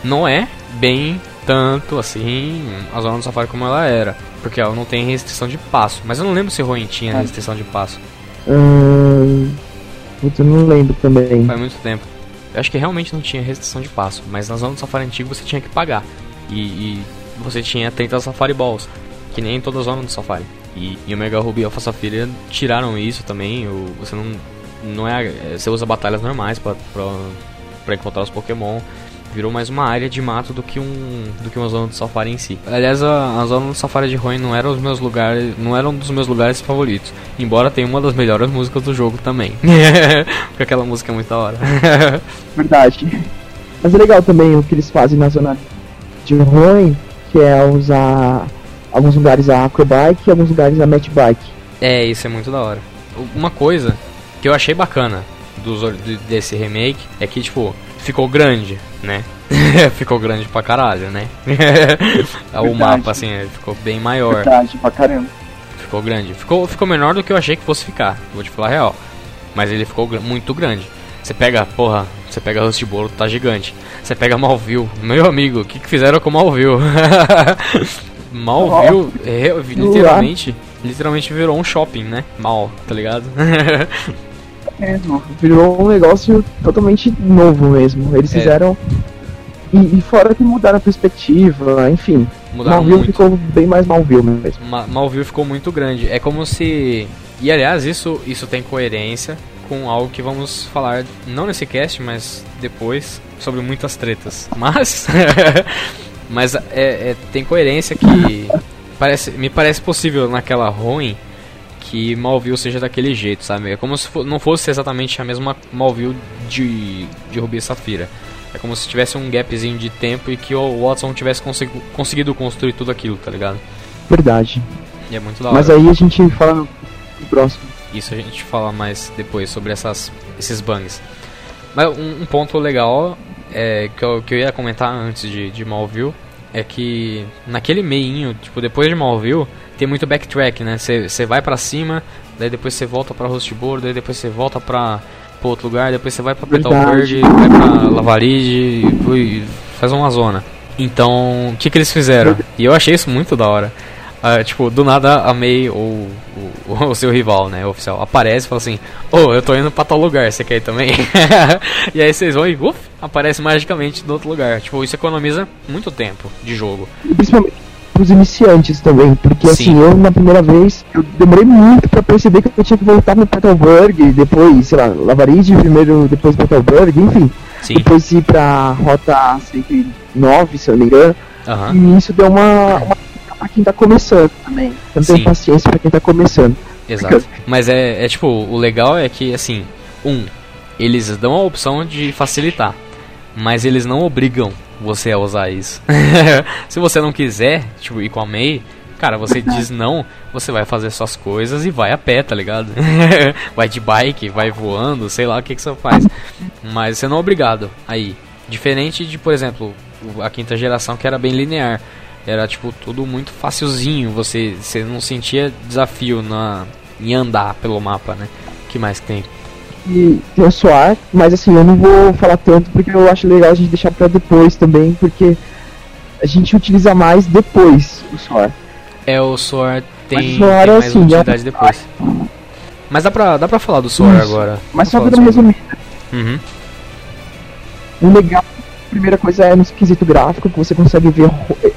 S1: Não é bem tanto assim a zona do Safari como ela era, porque ela não tem restrição de passo. Mas eu não lembro se Ruin tinha ah. restrição de passo.
S2: Hum, eu não lembro também.
S1: Faz muito tempo. Eu acho que realmente não tinha restrição de passo, mas na zona do Safari antigo você tinha que pagar. E, e você tinha 30 Safari Balls, que nem em toda a zona do Safari. E, e o Mega Ruby e Alpha Safira tiraram isso também. O, você não, não é, você usa batalhas normais para encontrar os Pokémon virou mais uma área de mato do que um do que uma zona do safari em si. Aliás, a, a zona do safari de Ruin não era os meus lugares, não era um dos meus lugares favoritos, embora tenha uma das melhores músicas do jogo também. Porque aquela música é muito da hora.
S2: Verdade. Mas é legal também o que eles fazem na zona de Ruin, que é usar alguns lugares a Acrobike e alguns lugares a Match Bike.
S1: É, isso é muito da hora. Uma coisa que eu achei bacana dos, desse remake é que, tipo, ficou grande, né? ficou grande pra caralho, né? o mapa, assim, ficou bem maior.
S2: Verdade, pra caramba.
S1: Ficou grande. Ficou, ficou menor do que eu achei que fosse ficar, vou te falar a real. Mas ele ficou muito grande. Você pega, porra, você pega Rust Bolo, tá gigante. Você pega Malville, meu amigo, o que, que fizeram com Malville? Malville, é, literalmente, literalmente virou um shopping, né? Mal, tá ligado?
S2: É, virou um negócio totalmente novo mesmo. Eles é. fizeram. E, e, fora que mudaram a perspectiva, enfim. Mudaram Malville muito. ficou bem mais Malville mesmo.
S1: Ma Malville ficou muito grande. É como se. E aliás, isso, isso tem coerência com algo que vamos falar, não nesse cast, mas depois, sobre muitas tretas. Mas. mas é, é, tem coerência que. Parece, me parece possível naquela ruim que Malville seja daquele jeito, sabe? É como se não fosse exatamente a mesma Malville de, de Rubi e Safira. É como se tivesse um gapzinho de tempo e que o Watson tivesse conseguido construir tudo aquilo, tá ligado?
S2: Verdade.
S1: E é muito da hora.
S2: Mas aí a gente fala no próximo.
S1: Isso a gente fala mais depois sobre essas, esses bugs. Mas um, um ponto legal é, que, eu, que eu ia comentar antes de, de Malville é que naquele meinho, tipo, depois de Malville, tem muito backtrack, né? Você vai pra cima, daí depois você volta pra Rustboard, daí depois você volta pra, pra outro lugar, depois você vai pra Petal Bird, vai pra Lavaride e faz uma zona. Então, o que, que eles fizeram? E eu achei isso muito da hora. Uh, tipo, do nada a May ou o, o, seu rival, né, oficial, aparece e fala assim: Ô, oh, eu tô indo pra tal lugar, você quer ir também? e aí vocês vão e uf, aparece magicamente do outro lugar. Tipo, isso economiza muito tempo de jogo.
S2: Principalmente pros iniciantes também, porque assim, Sim. assim, eu na primeira vez, eu demorei muito pra perceber que eu tinha que voltar no Petalburg, depois, sei lá, Lavaride primeiro, depois Petalburg, enfim. Sim. Depois ir pra rota 109, se eu não me engano. Uhum. E isso deu uma, uma pra quem tá começando também. Eu tenho paciência pra quem tá começando.
S1: Exato. Mas é, é tipo, o legal é que, assim, um, eles dão a opção de facilitar, mas eles não obrigam você a usar isso. Se você não quiser, tipo, ir com a May, cara, você diz não, você vai fazer suas coisas e vai a pé, tá ligado? vai de bike, vai voando, sei lá o que, que você faz. Mas você não é obrigado aí. Diferente de, por exemplo, a quinta geração que era bem linear. Era tipo tudo muito facilzinho, você, você não sentia desafio na, em andar pelo mapa, né? que mais que tem?
S2: E tem o Soar, mas assim, eu não vou falar tanto porque eu acho legal a gente deixar pra depois também, porque a gente utiliza mais depois o Soar.
S1: É, o Soar tem, o Soar tem é mais assim, utilidade é... depois. Mas dá pra, dá pra falar do Soar Isso. agora.
S2: Mas só pra resumir. Uhum. O legal primeira coisa é no esquisito gráfico, que você consegue ver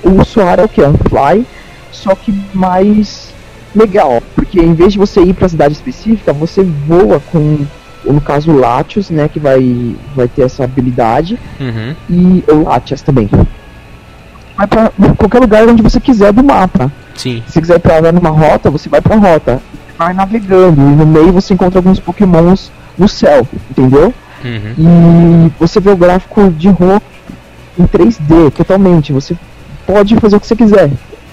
S2: o Soar é o que? É um fly, só que mais legal, porque em vez de você ir para a cidade específica, você voa com, no caso, o Latios, né, que vai, vai ter essa habilidade, uhum. e o Latias também. Vai para qualquer lugar onde você quiser do mapa.
S1: Sim.
S2: Se quiser para numa rota, você vai para rota. Vai navegando, e no meio você encontra alguns pokémons no céu, entendeu? Uhum. E você vê o gráfico de rock em 3D totalmente. Você pode fazer o que você quiser.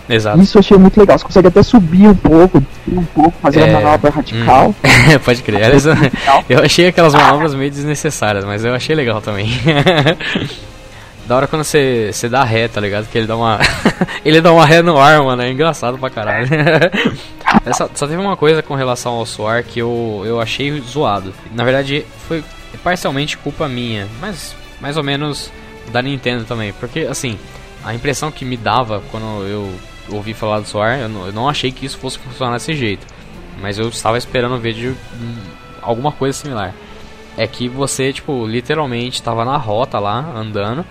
S1: Exato.
S2: Isso eu achei muito legal. Você consegue até subir um pouco, um pouco, fazer é... uma manobra radical.
S1: Hum. pode crer. eu achei aquelas manobras meio desnecessárias, mas eu achei legal também. da hora quando você, você dá ré, tá ligado? Que ele dá uma. ele dá uma ré no ar, mano. É engraçado pra caralho. só, só, teve uma coisa com relação ao Soar que eu, eu achei zoado. Na verdade, foi parcialmente culpa minha, mas mais ou menos da Nintendo também. Porque, assim, a impressão que me dava quando eu ouvi falar do Soar, eu não, eu não achei que isso fosse funcionar desse jeito. Mas eu estava esperando ver de alguma coisa similar. É que você, tipo, literalmente estava na rota lá, andando,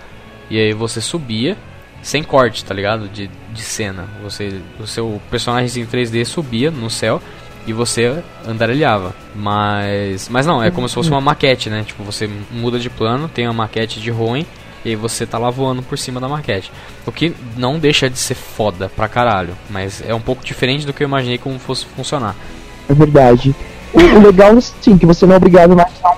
S1: e aí você subia sem corte, tá ligado? De, de cena. Você, o seu personagem em 3D subia no céu e você andarilhava. Mas, mas não, é como se fosse uma maquete, né? Tipo, você muda de plano, tem uma maquete de ruim e aí você tá lá voando por cima da maquete. O que não deixa de ser foda pra caralho, mas é um pouco diferente do que eu imaginei como fosse funcionar.
S2: É verdade. O, o legal, sim, que você não é obrigado mais a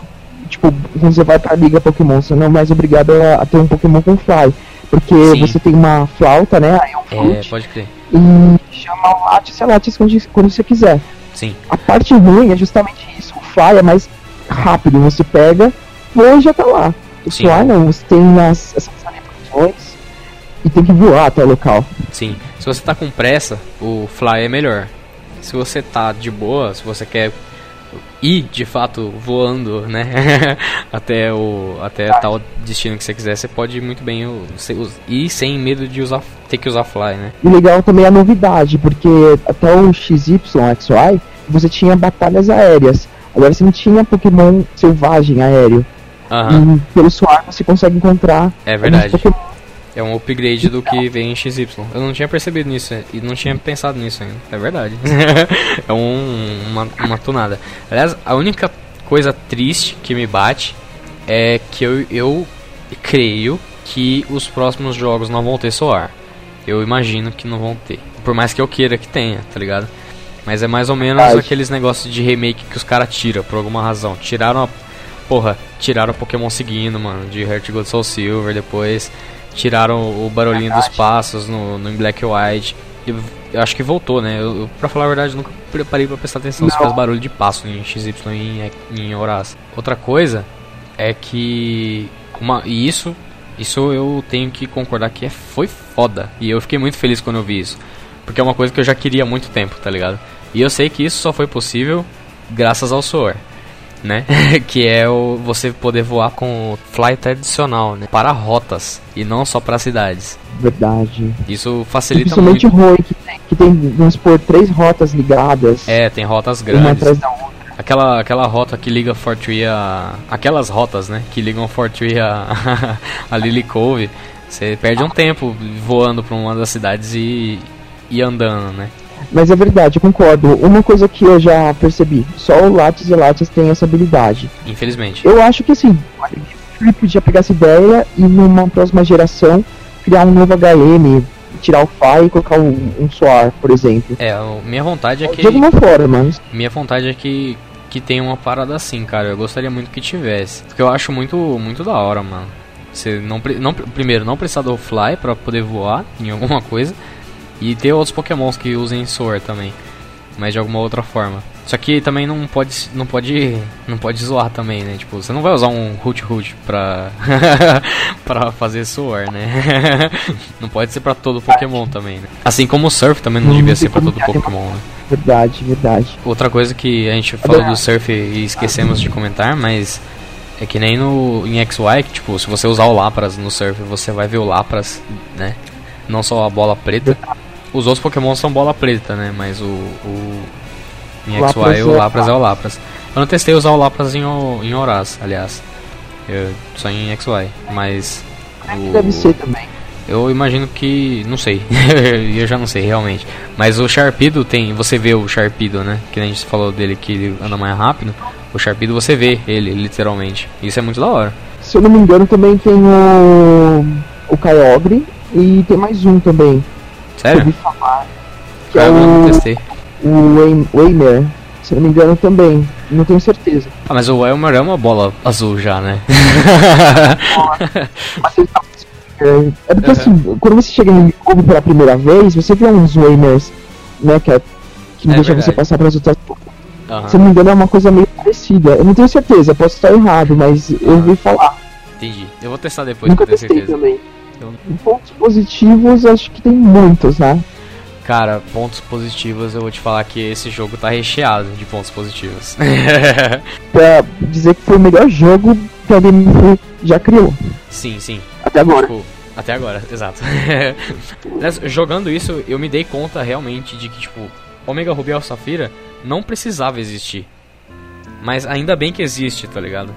S2: tipo, quando você vai pra liga Pokémon, você não é mais obrigado a, a ter um Pokémon com Fly. Porque Sim. você tem uma flauta, né? Aí é um
S1: flute, é, pode crer.
S2: E chama o Latice, é Latice quando, quando você quiser.
S1: Sim.
S2: A parte ruim é justamente isso. O Fly é mais rápido. Você pega, voa e já tá lá. O Sim. Não, você tem as, essas animações e tem que voar até o local.
S1: Sim. Se você tá com pressa, o Fly é melhor. Se você tá de boa, se você quer ir de fato voando, né? até o até tal destino que você quiser, você pode muito bem ir sem medo de usar ter que usar fly, né?
S2: E legal também a novidade, porque até o XY XY você tinha batalhas aéreas. Agora você não tinha Pokémon selvagem aéreo.
S1: Uhum.
S2: E pelo suar você consegue encontrar.
S1: É verdade. É um upgrade do que vem em XY. Eu não tinha percebido nisso e não tinha pensado nisso ainda. É verdade. é um, uma, uma tunada. Aliás, a única coisa triste que me bate é que eu, eu creio que os próximos jogos não vão ter Soar. Eu imagino que não vão ter. Por mais que eu queira que tenha, tá ligado? Mas é mais ou menos aqueles negócios de remake que os caras tiram por alguma razão. Tiraram a. Porra, tiraram o Pokémon seguindo, mano, de Heart Gold Soul Silver depois tiraram o barulhinho dos passos no, no Black White. Eu acho que voltou, né? Eu, pra falar a verdade, nunca parei pra prestar atenção Não. se faz barulho de passo em XY e em, em Horácio. Outra coisa é que. Uma, e isso, isso eu tenho que concordar que é, foi foda. E eu fiquei muito feliz quando eu vi isso. Porque é uma coisa que eu já queria há muito tempo, tá ligado? E eu sei que isso só foi possível graças ao Soar né? que é o você poder voar com o fly tradicional, né? Para rotas e não só para cidades.
S2: Verdade.
S1: Isso facilita
S2: Principalmente muito. Principalmente que tem, que tem, vamos supor, três rotas ligadas.
S1: É, tem rotas grandes. Uma atrás da outra. Aquela, aquela rota que liga Fortree a... Aquelas rotas, né? Que ligam Fortree a, a Lily Cove. Você perde um tempo voando para uma das cidades e, e andando, né?
S2: Mas é verdade, eu concordo. Uma coisa que eu já percebi, só o Lattes e Lattes tem essa habilidade.
S1: Infelizmente.
S2: Eu acho que assim, ele podia pegar essa ideia e numa próxima geração criar um novo HM, tirar o Fire e colocar um, um Soar, por exemplo.
S1: É, minha vontade é que.
S2: De alguma forma, mas.
S1: Minha vontade é que que tenha uma parada assim, cara. Eu gostaria muito que tivesse. Porque eu acho muito, muito da hora, mano. Você não, não primeiro não precisar do fly para poder voar em alguma coisa. E ter outros pokémons que usem Sword também. Mas de alguma outra forma. Só que também não pode, não pode, não pode zoar também, né? Tipo, você não vai usar um Root Root pra, pra fazer Sword, né? não pode ser pra todo Pokémon também, né? Assim como o Surf também não, não devia ser pra todo Pokémon, né?
S2: Verdade, verdade.
S1: Outra coisa que a gente falou do Surf e esquecemos de comentar, mas é que nem no em XY, que tipo, se você usar o Lapras no Surf, você vai ver o Lapras, né? Não só a bola preta. Os outros Pokémon são bola preta, né? Mas o. o em XY o Lapras é o Lapras. Eu não testei usar o Lapras em, em Horaz, aliás. Eu, só em XY. Mas.
S2: O, deve ser também.
S1: Eu imagino que. Não sei. eu já não sei realmente. Mas o Sharpedo tem. Você vê o Sharpedo, né? Que a gente falou dele que ele anda mais rápido. O Sharpedo você vê ele, literalmente. Isso é muito da hora.
S2: Se eu não me engano, também tem o. O Kyogre. E tem mais um também.
S1: Sério? Que ah, é o, testei.
S2: o Weimer, se não me engano também, não tenho certeza.
S1: Ah, mas o Weimer é uma bola azul já, né?
S2: mas ele tá... É porque uhum. assim, quando você chega no Cube pela primeira vez, você vê uns Weimers, né, que, é, que é deixa verdade. você passar pelas outras Uhum. Se não me engano, é uma coisa meio parecida. Eu não tenho certeza, posso estar errado, mas uhum. eu ouvi falar.
S1: Entendi. Eu vou testar depois Nunca pra ter certeza.
S2: Também. Então... Pontos positivos, acho que tem muitos, né?
S1: Cara, pontos positivos, eu vou te falar que esse jogo tá recheado de pontos positivos.
S2: pra dizer que foi o melhor jogo que a Game Freak já criou.
S1: Sim, sim.
S2: Até agora.
S1: Tipo, até agora, exato. Jogando isso, eu me dei conta realmente de que, tipo, Omega Ruby Alpha Safira não precisava existir. Mas ainda bem que existe, tá ligado?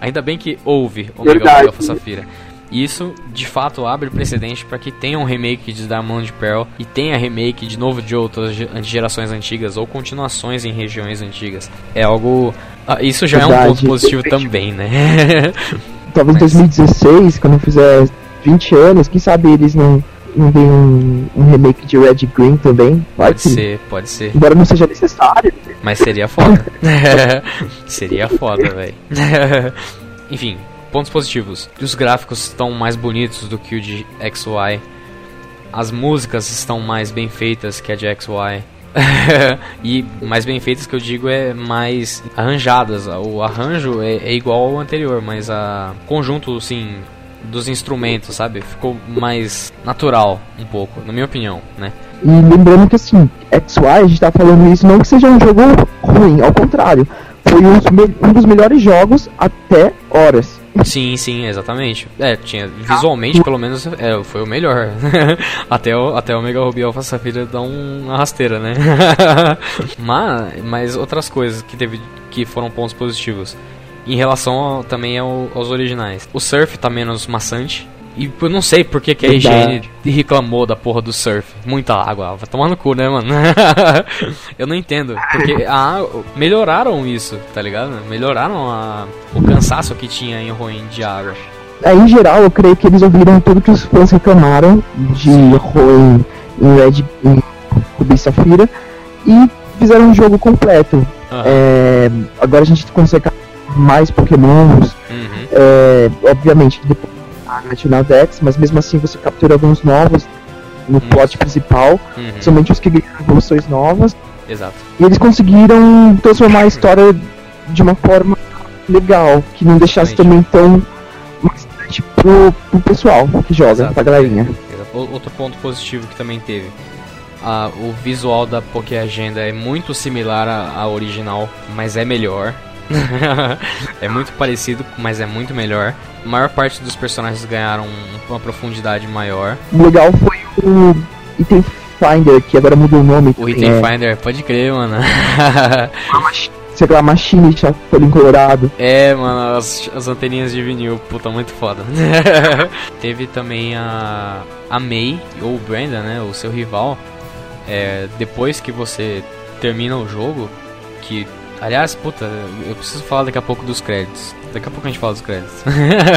S1: ainda bem que houve Omega Ruby Alpha Safira. Isso, de fato, abre precedente para que tenha um remake de Diamond Pearl e tenha remake de novo de outras gerações antigas ou continuações em regiões antigas. É algo. Ah, isso já Verdade. é um ponto positivo também, né?
S2: Talvez em Mas... 2016, quando fizer 20 anos, quem sabe eles não não tem um, um, remake de Red Green também?
S1: Pode ser, pode ser.
S2: Embora não seja necessário.
S1: Mas seria foda. seria foda, velho. Enfim, pontos positivos. Os gráficos estão mais bonitos do que o de XY. As músicas estão mais bem feitas que a de XY. e mais bem feitas que eu digo é mais arranjadas. O arranjo é, é igual ao anterior, mas a conjunto, assim, dos instrumentos, sabe? Ficou mais natural um pouco, na minha opinião, né?
S2: E lembrando que assim, XY, a gente tá falando isso não que seja um jogo ruim, ao contrário. Foi um dos melhores jogos até horas.
S1: Sim, sim, exatamente. É, tinha visualmente pelo menos é, foi o melhor. até o até o Mega Ruby Alpha Safira dá uma rasteira, né? mas, mas outras coisas que teve que foram pontos positivos em relação ao, também ao, aos originais. O surf tá menos maçante. E eu não sei por que, a IGN reclamou da porra do surf. Muita água. Vai tomar no cu, né, mano? eu não entendo. Porque a, melhoraram isso, tá ligado? Melhoraram a, o cansaço que tinha em ruim de água.
S2: É, em geral, eu creio que eles ouviram tudo que os fãs reclamaram de ruim em Red em Ruby Safira e fizeram um jogo completo. Uhum. É, agora a gente consegue mais pokémons. Uhum. É, obviamente, depois a National Dex, mas mesmo assim você captura alguns novos no uhum. plot principal, uhum. somente os que ganham evoluções novas.
S1: Exato.
S2: E eles conseguiram transformar a história de uma forma legal, que não deixasse também tão bastante pro, pro pessoal que joga, Exato. pra galerinha.
S1: Outro ponto positivo que também teve. Ah, o visual da Poké Agenda é muito similar à original, mas é melhor. é muito parecido, mas é muito melhor. A maior parte dos personagens ganharam uma profundidade maior.
S2: O legal foi o Item Finder, que agora mudou o nome.
S1: O Item é... Finder, pode crer, mano.
S2: sei lá, Machine Chapolin Colorado.
S1: É, mano, as, as anteninhas de vinil, puta, muito foda. Teve também a, a May, ou o Brandon, né, o seu rival. É, depois que você termina o jogo, que Aliás, puta, eu preciso falar daqui a pouco dos créditos. Daqui a pouco a gente fala dos créditos.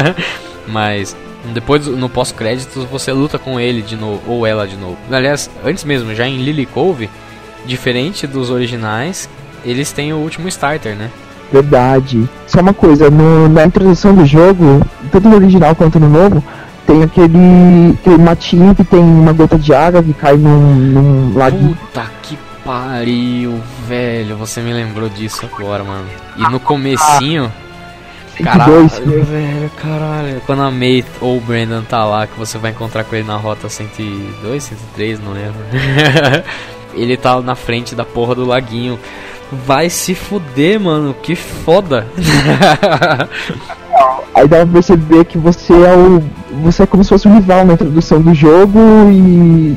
S1: Mas depois no pós-créditos você luta com ele de novo ou ela de novo. Aliás, antes mesmo, já em Lily Cove, diferente dos originais, eles têm o último starter, né?
S2: Verdade. Só uma coisa, no, na introdução do jogo, tanto no original quanto no novo, tem aquele, aquele matinho que tem uma gota de água que cai num, num lago.
S1: Puta que pariu, velho. Você me lembrou disso agora, mano. E no comecinho. Caralho, velho, caralho. Quando a May ou o Brandon tá lá, que você vai encontrar com ele na rota 102, 103, não lembro. ele tá na frente da porra do laguinho. Vai se fuder, mano. Que foda.
S2: Aí dá pra perceber que você é o. Você é como se fosse o rival na introdução do jogo e e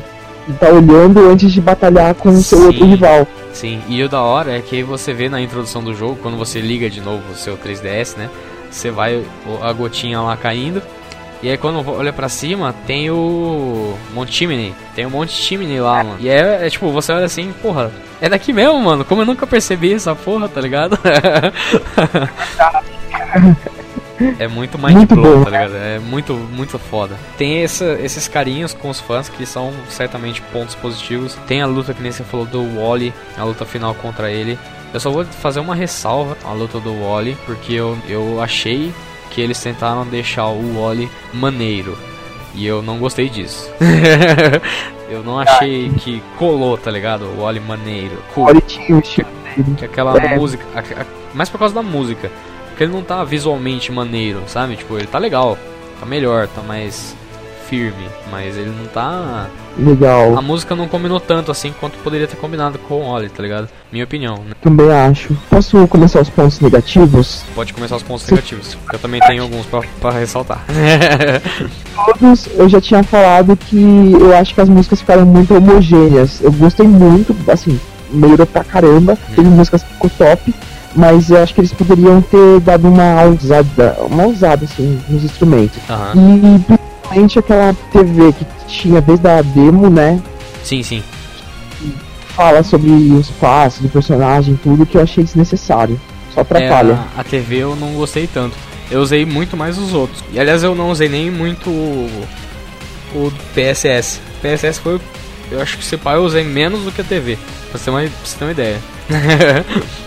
S2: tá olhando antes de batalhar com o seu outro rival.
S1: Sim, e o da hora é que você vê na introdução do jogo, quando você liga de novo o seu 3DS, né? Você vai a gotinha lá caindo. E aí quando olha pra cima, tem o Monte Chimney. Tem um Monte Chimney lá, mano. E é, é, tipo, você olha assim, porra, é daqui mesmo, mano. Como eu nunca percebi essa porra, tá ligado? É muito mind muito blow, bom, tá ligado? É muito, muito foda. Tem essa, esses carinhos com os fãs que são certamente pontos positivos. Tem a luta que nem você falou do Wally, a luta final contra ele. Eu só vou fazer uma ressalva à luta do Wally, porque eu, eu achei que eles tentaram deixar o Wally maneiro. E eu não gostei disso. eu não achei que colou, tá ligado? O Wally maneiro. Cool. Que aquela é. música. A, a, mais por causa da música. Porque ele não tá visualmente maneiro, sabe? Tipo, ele tá legal, tá melhor, tá mais firme, mas ele não tá.
S2: Legal.
S1: A música não combinou tanto assim quanto poderia ter combinado com o Oli, tá ligado? Minha opinião. Né?
S2: Também acho. Posso começar os pontos negativos?
S1: Pode começar os pontos negativos, porque eu também tenho alguns pra, pra ressaltar.
S2: Todos eu já tinha falado que eu acho que as músicas ficaram muito homogêneas. Eu gostei muito, assim, melhorou pra caramba. Hum. Teve músicas que ficou top mas eu acho que eles poderiam ter dado uma usada, uma usada assim nos instrumentos. Uhum. E principalmente aquela TV que tinha desde a demo, né?
S1: Sim, sim.
S2: Fala sobre os passos do personagem, tudo que eu achei desnecessário. Só atrapalha.
S1: É, a, TV eu não gostei tanto. Eu usei muito mais os outros. E aliás eu não usei nem muito o, o PSS. O PSS foi. Eu acho que se pá eu usei menos do que a TV. Pra você ter uma, pra você ter uma ideia.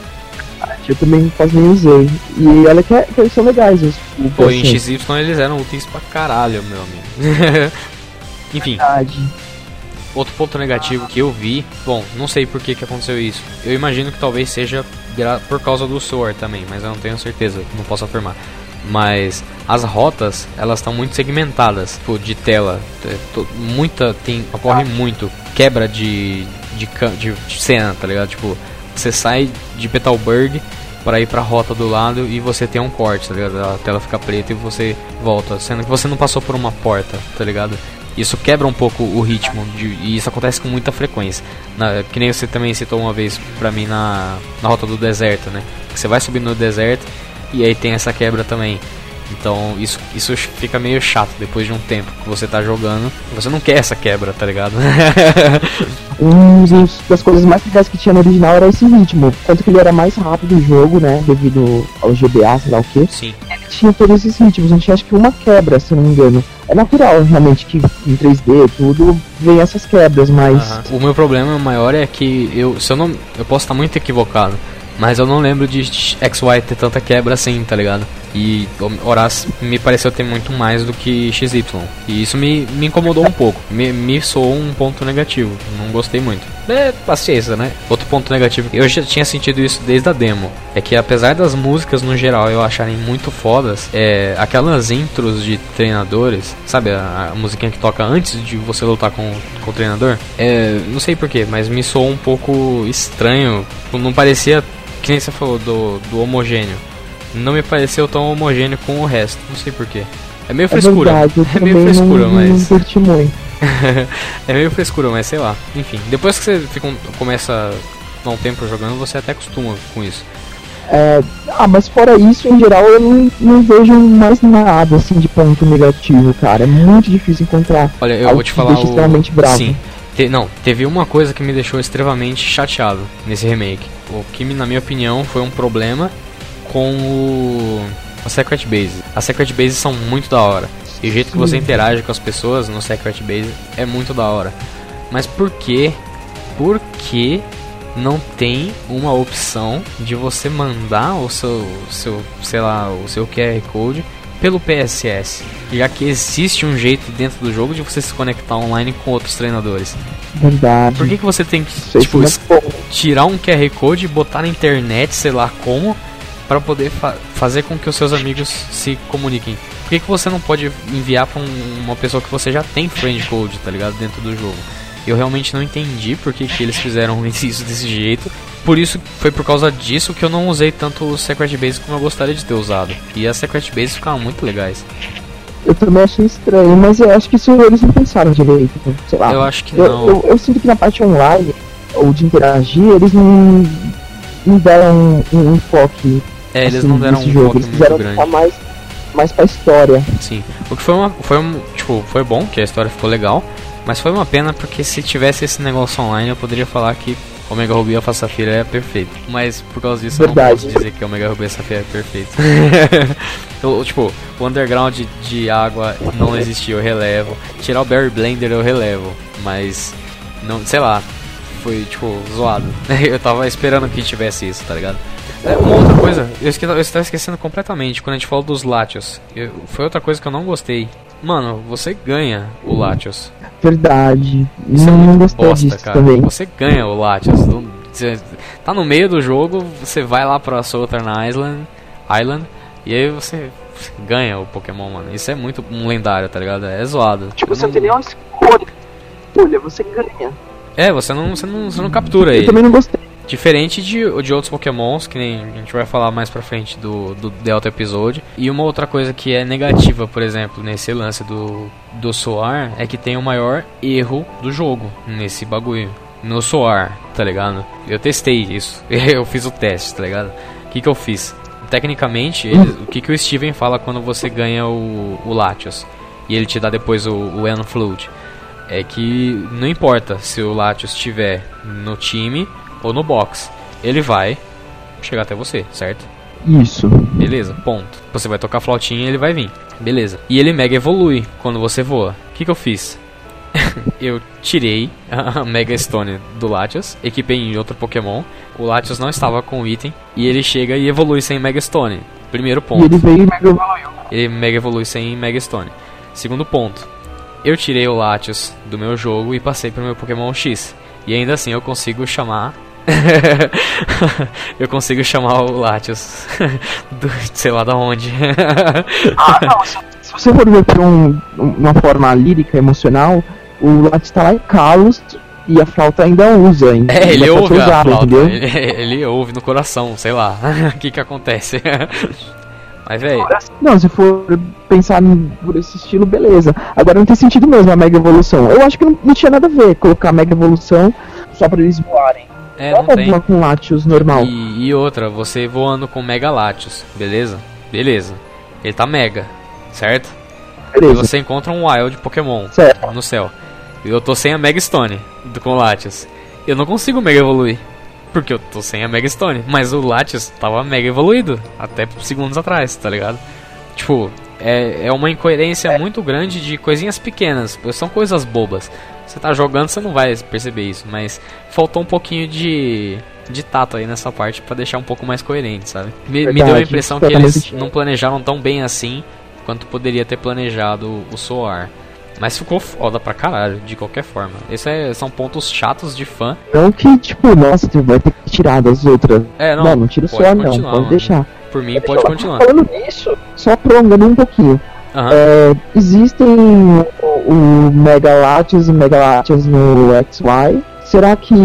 S2: Eu também quase nem usei. E olha que, é, que eles são legais. Os,
S1: Pô, em XY eles eram úteis pra caralho, meu amigo. Enfim. Verdade. Outro ponto negativo que eu vi, bom, não sei por que, que aconteceu isso. Eu imagino que talvez seja por causa do SOAR também, mas eu não tenho certeza, não posso afirmar. Mas as rotas, elas estão muito segmentadas, tipo, de tela. Muita, tem, ocorre ah. muito quebra de, de, de, de cena, tá ligado? Tipo, você sai de Petalburg para ir para a rota do lado e você tem um corte, tá ligado? A tela fica preta e você volta, sendo que você não passou por uma porta, tá ligado? Isso quebra um pouco o ritmo de, e isso acontece com muita frequência. Na, que nem você também citou uma vez pra mim na, na rota do deserto, né? Você vai subindo no deserto e aí tem essa quebra também. Então isso, isso fica meio chato depois de um tempo que você tá jogando. Você não quer essa quebra, tá ligado?
S2: um das coisas mais legais que tinha no original era esse ritmo. Tanto que ele era mais rápido o jogo, né? Devido ao GBA, sei lá o que.
S1: Sim.
S2: Tinha todos esses ritmos, não tinha acho que uma quebra, se não me engano. É natural, realmente, que em 3D tudo vem essas quebras, mas.
S1: O meu problema maior é que eu, se eu não. Eu posso estar muito equivocado. Mas eu não lembro de XY ter tanta quebra assim, tá ligado? E Horácio me pareceu ter muito mais do que XY. E isso me, me incomodou um pouco. Me, me soou um ponto negativo. Não gostei muito. É paciência, né? Outro ponto negativo, eu já tinha sentido isso desde a demo. É que apesar das músicas no geral eu acharem muito fodas, é, aquelas intros de treinadores, sabe? A, a musiquinha que toca antes de você lutar com, com o treinador. É, não sei porquê, mas me soou um pouco estranho. Não parecia, que nem você falou, do, do homogêneo não me pareceu tão homogêneo com o resto. Não sei porquê. É meio frescura.
S2: É, verdade, é meio frescura, não, mas. Não muito.
S1: é meio frescura, mas sei lá. Enfim, depois que você fica um, começa a um tempo jogando, você até acostuma com isso.
S2: É, ah, mas fora isso, em geral, eu não, não, vejo mais nada assim de ponto negativo, cara. É muito difícil encontrar.
S1: Olha, eu vou te falar. O... extremamente bravo. Sim. Te, não, teve uma coisa que me deixou extremamente chateado nesse remake. O que, na minha opinião, foi um problema com o, Secret Base. As Secret Bases são muito da hora. E o jeito que você interage com as pessoas no Secret Base é muito da hora. Mas por que? Por que não tem uma opção de você mandar o seu, seu, sei lá, o seu QR Code pelo PSS, já que existe um jeito dentro do jogo de você se conectar online com outros treinadores.
S2: Verdade.
S1: Por que, que você tem que tipo, tirar um QR Code e botar na internet, sei lá como, para poder fa fazer com que os seus amigos se comuniquem. Por que, que você não pode enviar para um, uma pessoa que você já tem friend code, tá ligado? Dentro do jogo. Eu realmente não entendi por que, que eles fizeram isso desse jeito. Por isso, foi por causa disso que eu não usei tanto o Secret Base como eu gostaria de ter usado. E as Secret Bases ficavam muito legais.
S2: Eu também achei estranho, mas eu acho que isso eles não pensaram direito. Sei lá.
S1: Eu acho que
S2: eu,
S1: não.
S2: Eu, eu, sinto que na parte online, ou de interagir, eles não, não deram um, um enfoque
S1: é, eles assim, não deram um
S2: jogo. Eles quiseram
S1: ficar
S2: mais, mais pra história.
S1: Sim. O que foi uma. Foi um, tipo, foi bom, que a história ficou legal. Mas foi uma pena porque se tivesse esse negócio online eu poderia falar que Omega Ruby e Alpha Safira é perfeito. Mas por causa disso Verdade. eu não posso dizer que Omega Ruby e Safira é perfeito. eu, tipo, o underground de, de água não existia, eu relevo. Tirar o Barry Blender eu relevo. Mas, não, sei lá, foi tipo zoado. eu tava esperando que tivesse isso, tá ligado? É, uma outra coisa, eu, esque, eu estava esquecendo completamente quando a gente falou dos Latios. Eu, foi outra coisa que eu não gostei. Mano, você ganha o Latios.
S2: Verdade. Isso é não, é gostei bosta, disso cara. também.
S1: Você ganha o Latios. Você tá no meio do jogo, você vai lá pra Southern Island, Island e aí você ganha o Pokémon, mano. Isso é muito um lendário, tá ligado? É zoado.
S2: Tipo, você não tem nenhuma escolha. Escolha, você ganha.
S1: É, você não, você não, você não captura
S2: Eu
S1: ele.
S2: também não gostei.
S1: Diferente de, de outros pokémons, que nem a gente vai falar mais pra frente do, do Delta Episode. E uma outra coisa que é negativa, por exemplo, nesse lance do, do Soar, é que tem o maior erro do jogo nesse bagulho. No Soar, tá ligado? Eu testei isso. Eu fiz o teste, tá ligado? O que, que eu fiz? Tecnicamente, o que, que o Steven fala quando você ganha o, o Latios? E ele te dá depois o, o Enflood. É que não importa se o Latios estiver no time ou no box. Ele vai chegar até você, certo?
S2: Isso.
S1: Beleza, ponto. Você vai tocar a flautinha e ele vai vir. Beleza. E ele mega evolui quando você voa. O que, que eu fiz? eu tirei a Mega Stone do Latios, equipei em outro Pokémon. O Latios não estava com o item e ele chega e evolui sem Mega Stone. Primeiro
S2: E
S1: ponto.
S2: ele veio e mega evoluiu.
S1: Ele mega evolui sem Mega Stone. Segundo ponto. Eu tirei o Latios do meu jogo e passei pro meu Pokémon X. E ainda assim eu consigo chamar. eu consigo chamar o Latios do sei lá da onde.
S2: Ah, não. Se, se você for ver por um, uma forma lírica, emocional, o Latios tá lá em Kalos e a flauta ainda usa. Ainda,
S1: é, ele ouve
S2: ser
S1: a flauta. Ele, ele ouve no coração, sei lá. O que que acontece? Mas, velho.
S2: Não, se for pensar por esse estilo, beleza. Agora não tem sentido mesmo a Mega Evolução. Eu acho que não, não tinha nada a ver colocar a Mega Evolução só pra eles voarem.
S1: É, não tem.
S2: uma com Latios normal.
S1: E, e outra, você voando com Mega Latios, beleza? Beleza. Ele tá Mega, certo? E
S2: Beleza.
S1: você encontra um Wild Pokémon
S2: Certo.
S1: no céu. E eu tô sem a Mega Stone com Latios. Eu não consigo Mega Evoluir. Porque eu tô sem a Mega Stone. Mas o Latios tava Mega evoluído. Até segundos atrás, tá ligado? Tipo, é, é uma incoerência muito grande de coisinhas pequenas. São coisas bobas. Você tá jogando, você não vai perceber isso. Mas faltou um pouquinho de, de tato aí nessa parte pra deixar um pouco mais coerente, sabe? Me, me deu a impressão que eles não planejaram tão bem assim quanto poderia ter planejado o Soar. Mas ficou foda pra caralho, de qualquer forma. Esses é- são pontos chatos de fã.
S2: Não que, tipo, nossa, tu vai ter que tirar das outras.
S1: É, não,
S2: tira o suor não, pode
S1: mano.
S2: deixar.
S1: Por mim, pode continuar.
S2: Falando nisso, só prolongando um pouquinho.
S1: Aham.
S2: É, existem o, o Mega Latios e Mega Latios no XY. Será que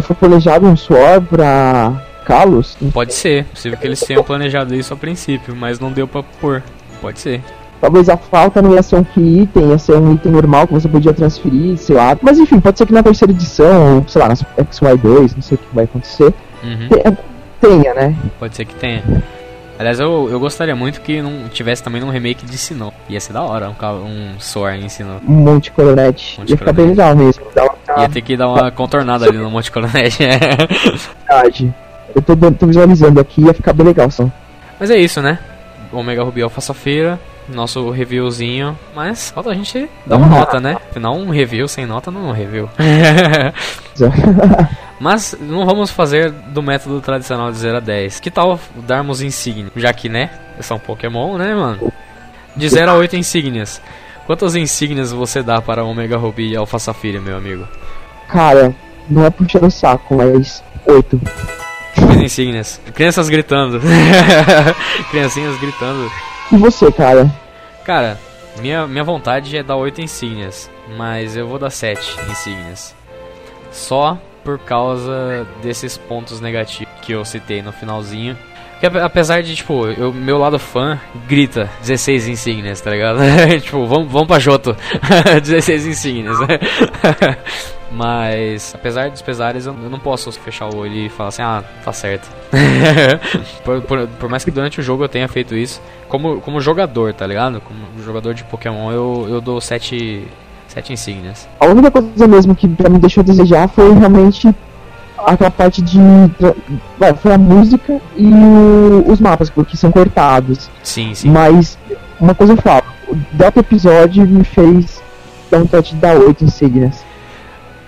S2: foi planejado um suor pra Kalos?
S1: Pode ser. Possível que eles tenham planejado isso a princípio, mas não deu pra pôr. Pode ser.
S2: Talvez a falta não ia ser um item, ia ser um item normal que você podia transferir, sei lá. Mas enfim, pode ser que na terceira edição, ou sei lá, na XY2, não sei o que vai acontecer,
S1: Uhum.
S2: Te- tenha, né?
S1: Pode ser que tenha. Aliás, eu, eu gostaria muito que não tivesse também num remake de Sinnoh. Ia ser da hora, um, um Soar em Sinnoh.
S2: Um Monte Coronet.
S1: Monte
S2: Ia ficar bem legal mesmo. Uma
S1: Ia ter que dar uma contornada ali no Monte Coronet.
S2: verdade. Eu tô, tô visualizando aqui, ia ficar bem legal só.
S1: Mas é isso, né? Omega Ruby Alpha Safira, nosso reviewzinho. Mas falta a gente dar uma nota, né? Afinal, um review sem nota não é um review. Mas não vamos fazer do método tradicional de 0 a 10. Que tal darmos insígnia? Já que, né? São Pokémon, né, mano? De 0 a 8 insígnias. Quantas insígnias você dá para Omega Ruby e Alpha Safira, meu amigo?
S2: Cara, não é puxando o saco, mas oito.
S1: Três insígnias. Crianças gritando. Criancinhas gritando.
S2: E você, cara?
S1: Cara, minha, minha vontade é dar 8 insígnias, mas eu vou dar 7 insígnias. Só por causa desses pontos negativos que eu citei no finalzinho. Que ape- apesar de, tipo, eu, meu lado fã grita 16 insígnias, tá ligado? tipo, vamos, vamos pra Joto. 16 insígnias. Mas, apesar dos pesares, eu não posso fechar o olho e falar assim, ah, tá certo. por, por, por mais que durante o jogo eu tenha feito isso, como, como jogador, tá ligado? Como jogador de Pokémon, eu, eu dou 7 sete insígnias.
S2: A única coisa mesmo que pra mim deixou a desejar foi realmente aquela parte de. Foi a música e o- os mapas, porque são cortados.
S1: Sim, sim.
S2: Mas uma coisa eu falo, o Delta episódio me fez dar vontade de dar oito insígnias.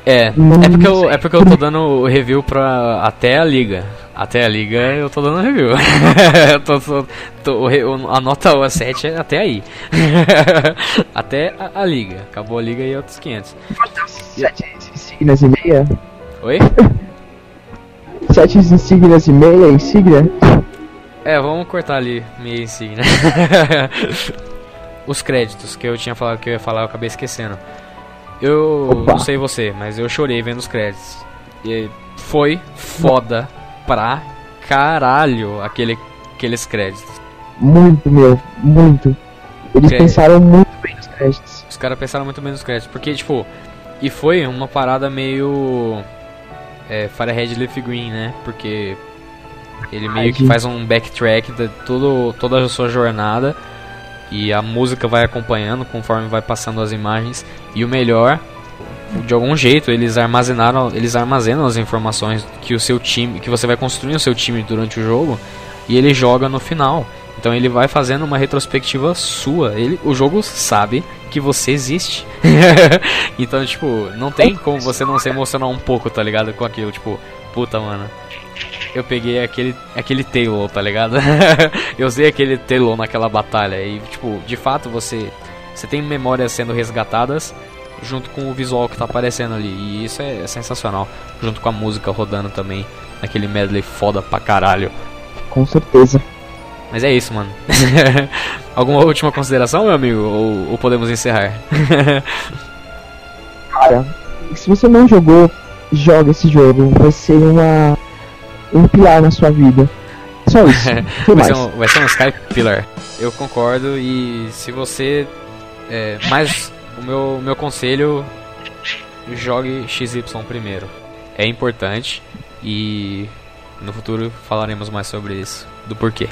S1: É, é porque, eu, é porque eu tô dando review pra até a liga. Até a liga eu tô dando review. eu tô, tô- tô- o o- a nota 7 é até aí. até a, a liga. Acabou a liga e outros 500.
S2: Sete insígnias e meia?
S1: Oi?
S2: Sete insígnias e meia insígnia?
S1: É, vamos cortar ali si, né? Os créditos que eu tinha falado que eu ia falar, eu acabei esquecendo. Eu Opa. não sei você, mas eu chorei vendo os créditos. E foi foda pra caralho aquele, aqueles créditos.
S2: Muito, meu, muito. Eles pensaram muito bem nos créditos.
S1: Os caras pensaram muito bem nos créditos, porque, tipo, e foi uma parada meio. É, Firehead Leaf Green, né? Porque ele meio que faz um backtrack de tudo, toda a sua jornada e a música vai acompanhando conforme vai passando as imagens. E o melhor, de algum jeito, eles armazenaram, eles armazenam as informações que o seu time, que você vai construir o seu time durante o jogo e ele joga no final. Então ele vai fazendo uma retrospectiva sua. Ele, o jogo sabe que você existe. então, tipo, não tem como você não se emocionar um pouco, tá ligado? Com aquilo, tipo, puta, mano eu peguei aquele, aquele Taylor, tá ligado? eu usei aquele Taylor naquela batalha e, tipo, de fato você, você tem memórias sendo resgatadas junto com o visual que tá aparecendo ali. E isso é, é sensacional. Junto com a música rodando também, aquele medley foda pra caralho.
S2: Com certeza.
S1: Mas é isso, mano. Alguma última consideração, meu amigo? Ou, ou podemos encerrar?
S2: Cara, se você não jogou, joga esse jogo. Vai ser uma um pilar na sua vida. Só isso.
S1: vai, ser um, vai ser um Skype Pillar. Eu concordo e se você. É, mais o meu, meu conselho jogue XY primeiro. É importante e no futuro falaremos mais sobre isso, do porquê.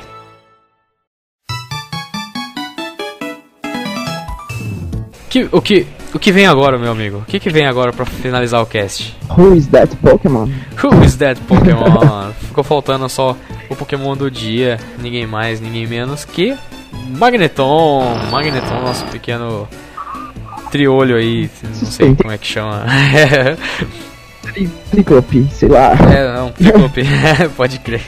S1: Que, o que o que vem agora, meu amigo? O que, que vem agora pra finalizar o cast?
S2: Who is that Pokémon?
S1: Who is that Pokémon? Ficou faltando só o Pokémon do dia, ninguém mais, ninguém menos que Magneton. Magneton, nosso pequeno triolho aí, não sei como é que chama.
S2: Triclope, sei lá.
S1: É, não, Triclope, pode crer.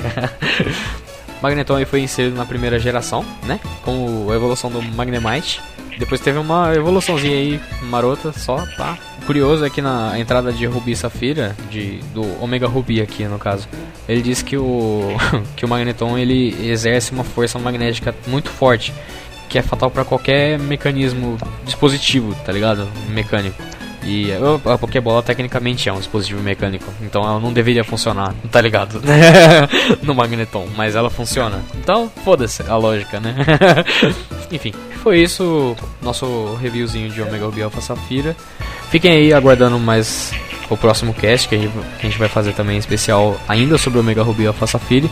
S1: Magneton aí foi inserido na primeira geração, né? Com a evolução do Magnemite. Depois teve uma evoluçãozinha aí marota, só, tá? Curioso é que na entrada de Rubi Safira, de, do Omega Ruby aqui no caso, ele diz que o, que o Magneton ele exerce uma força magnética muito forte, que é fatal para qualquer mecanismo, dispositivo, tá ligado? Mecânico. E a Pokébola tecnicamente é um dispositivo mecânico, então ela não deveria funcionar, tá ligado? no Magneton, mas ela funciona. Então, foda-se a lógica, né? Enfim, foi isso, nosso reviewzinho de Omega Ruby Alpha Safira. Fiquem aí aguardando mais o próximo cast, que a gente, que a gente vai fazer também especial ainda sobre Omega Ruby Alpha Safira.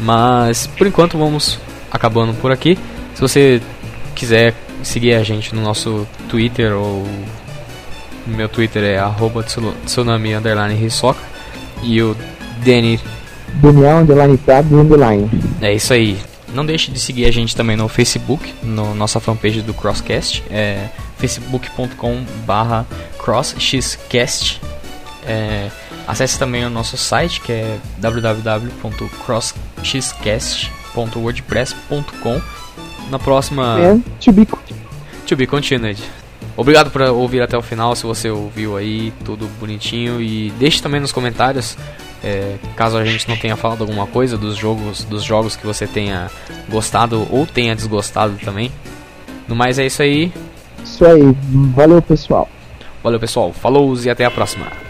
S1: Mas, por enquanto, vamos acabando por aqui. Se você quiser seguir a gente no nosso Twitter ou meu Twitter é arroba tsunami underline hisoka. E o Danny.
S2: Daniel underline Prado underline.
S1: É isso aí. Não deixe de seguir a gente também no Facebook, no nossa fanpage do Crosscast, é facebook.com barra crossxcast. É, acesse também o nosso site que é www.crossxcast.wordpress.com Na próxima...
S2: And to be,
S1: to be continued. Obrigado por ouvir até o final, se você ouviu aí, tudo bonitinho. E deixe também nos comentários, é, caso a gente não tenha falado alguma coisa dos jogos, dos jogos que você tenha gostado ou tenha desgostado também. No mais é isso aí.
S2: Isso aí, valeu pessoal.
S1: Valeu pessoal, falou e até a próxima.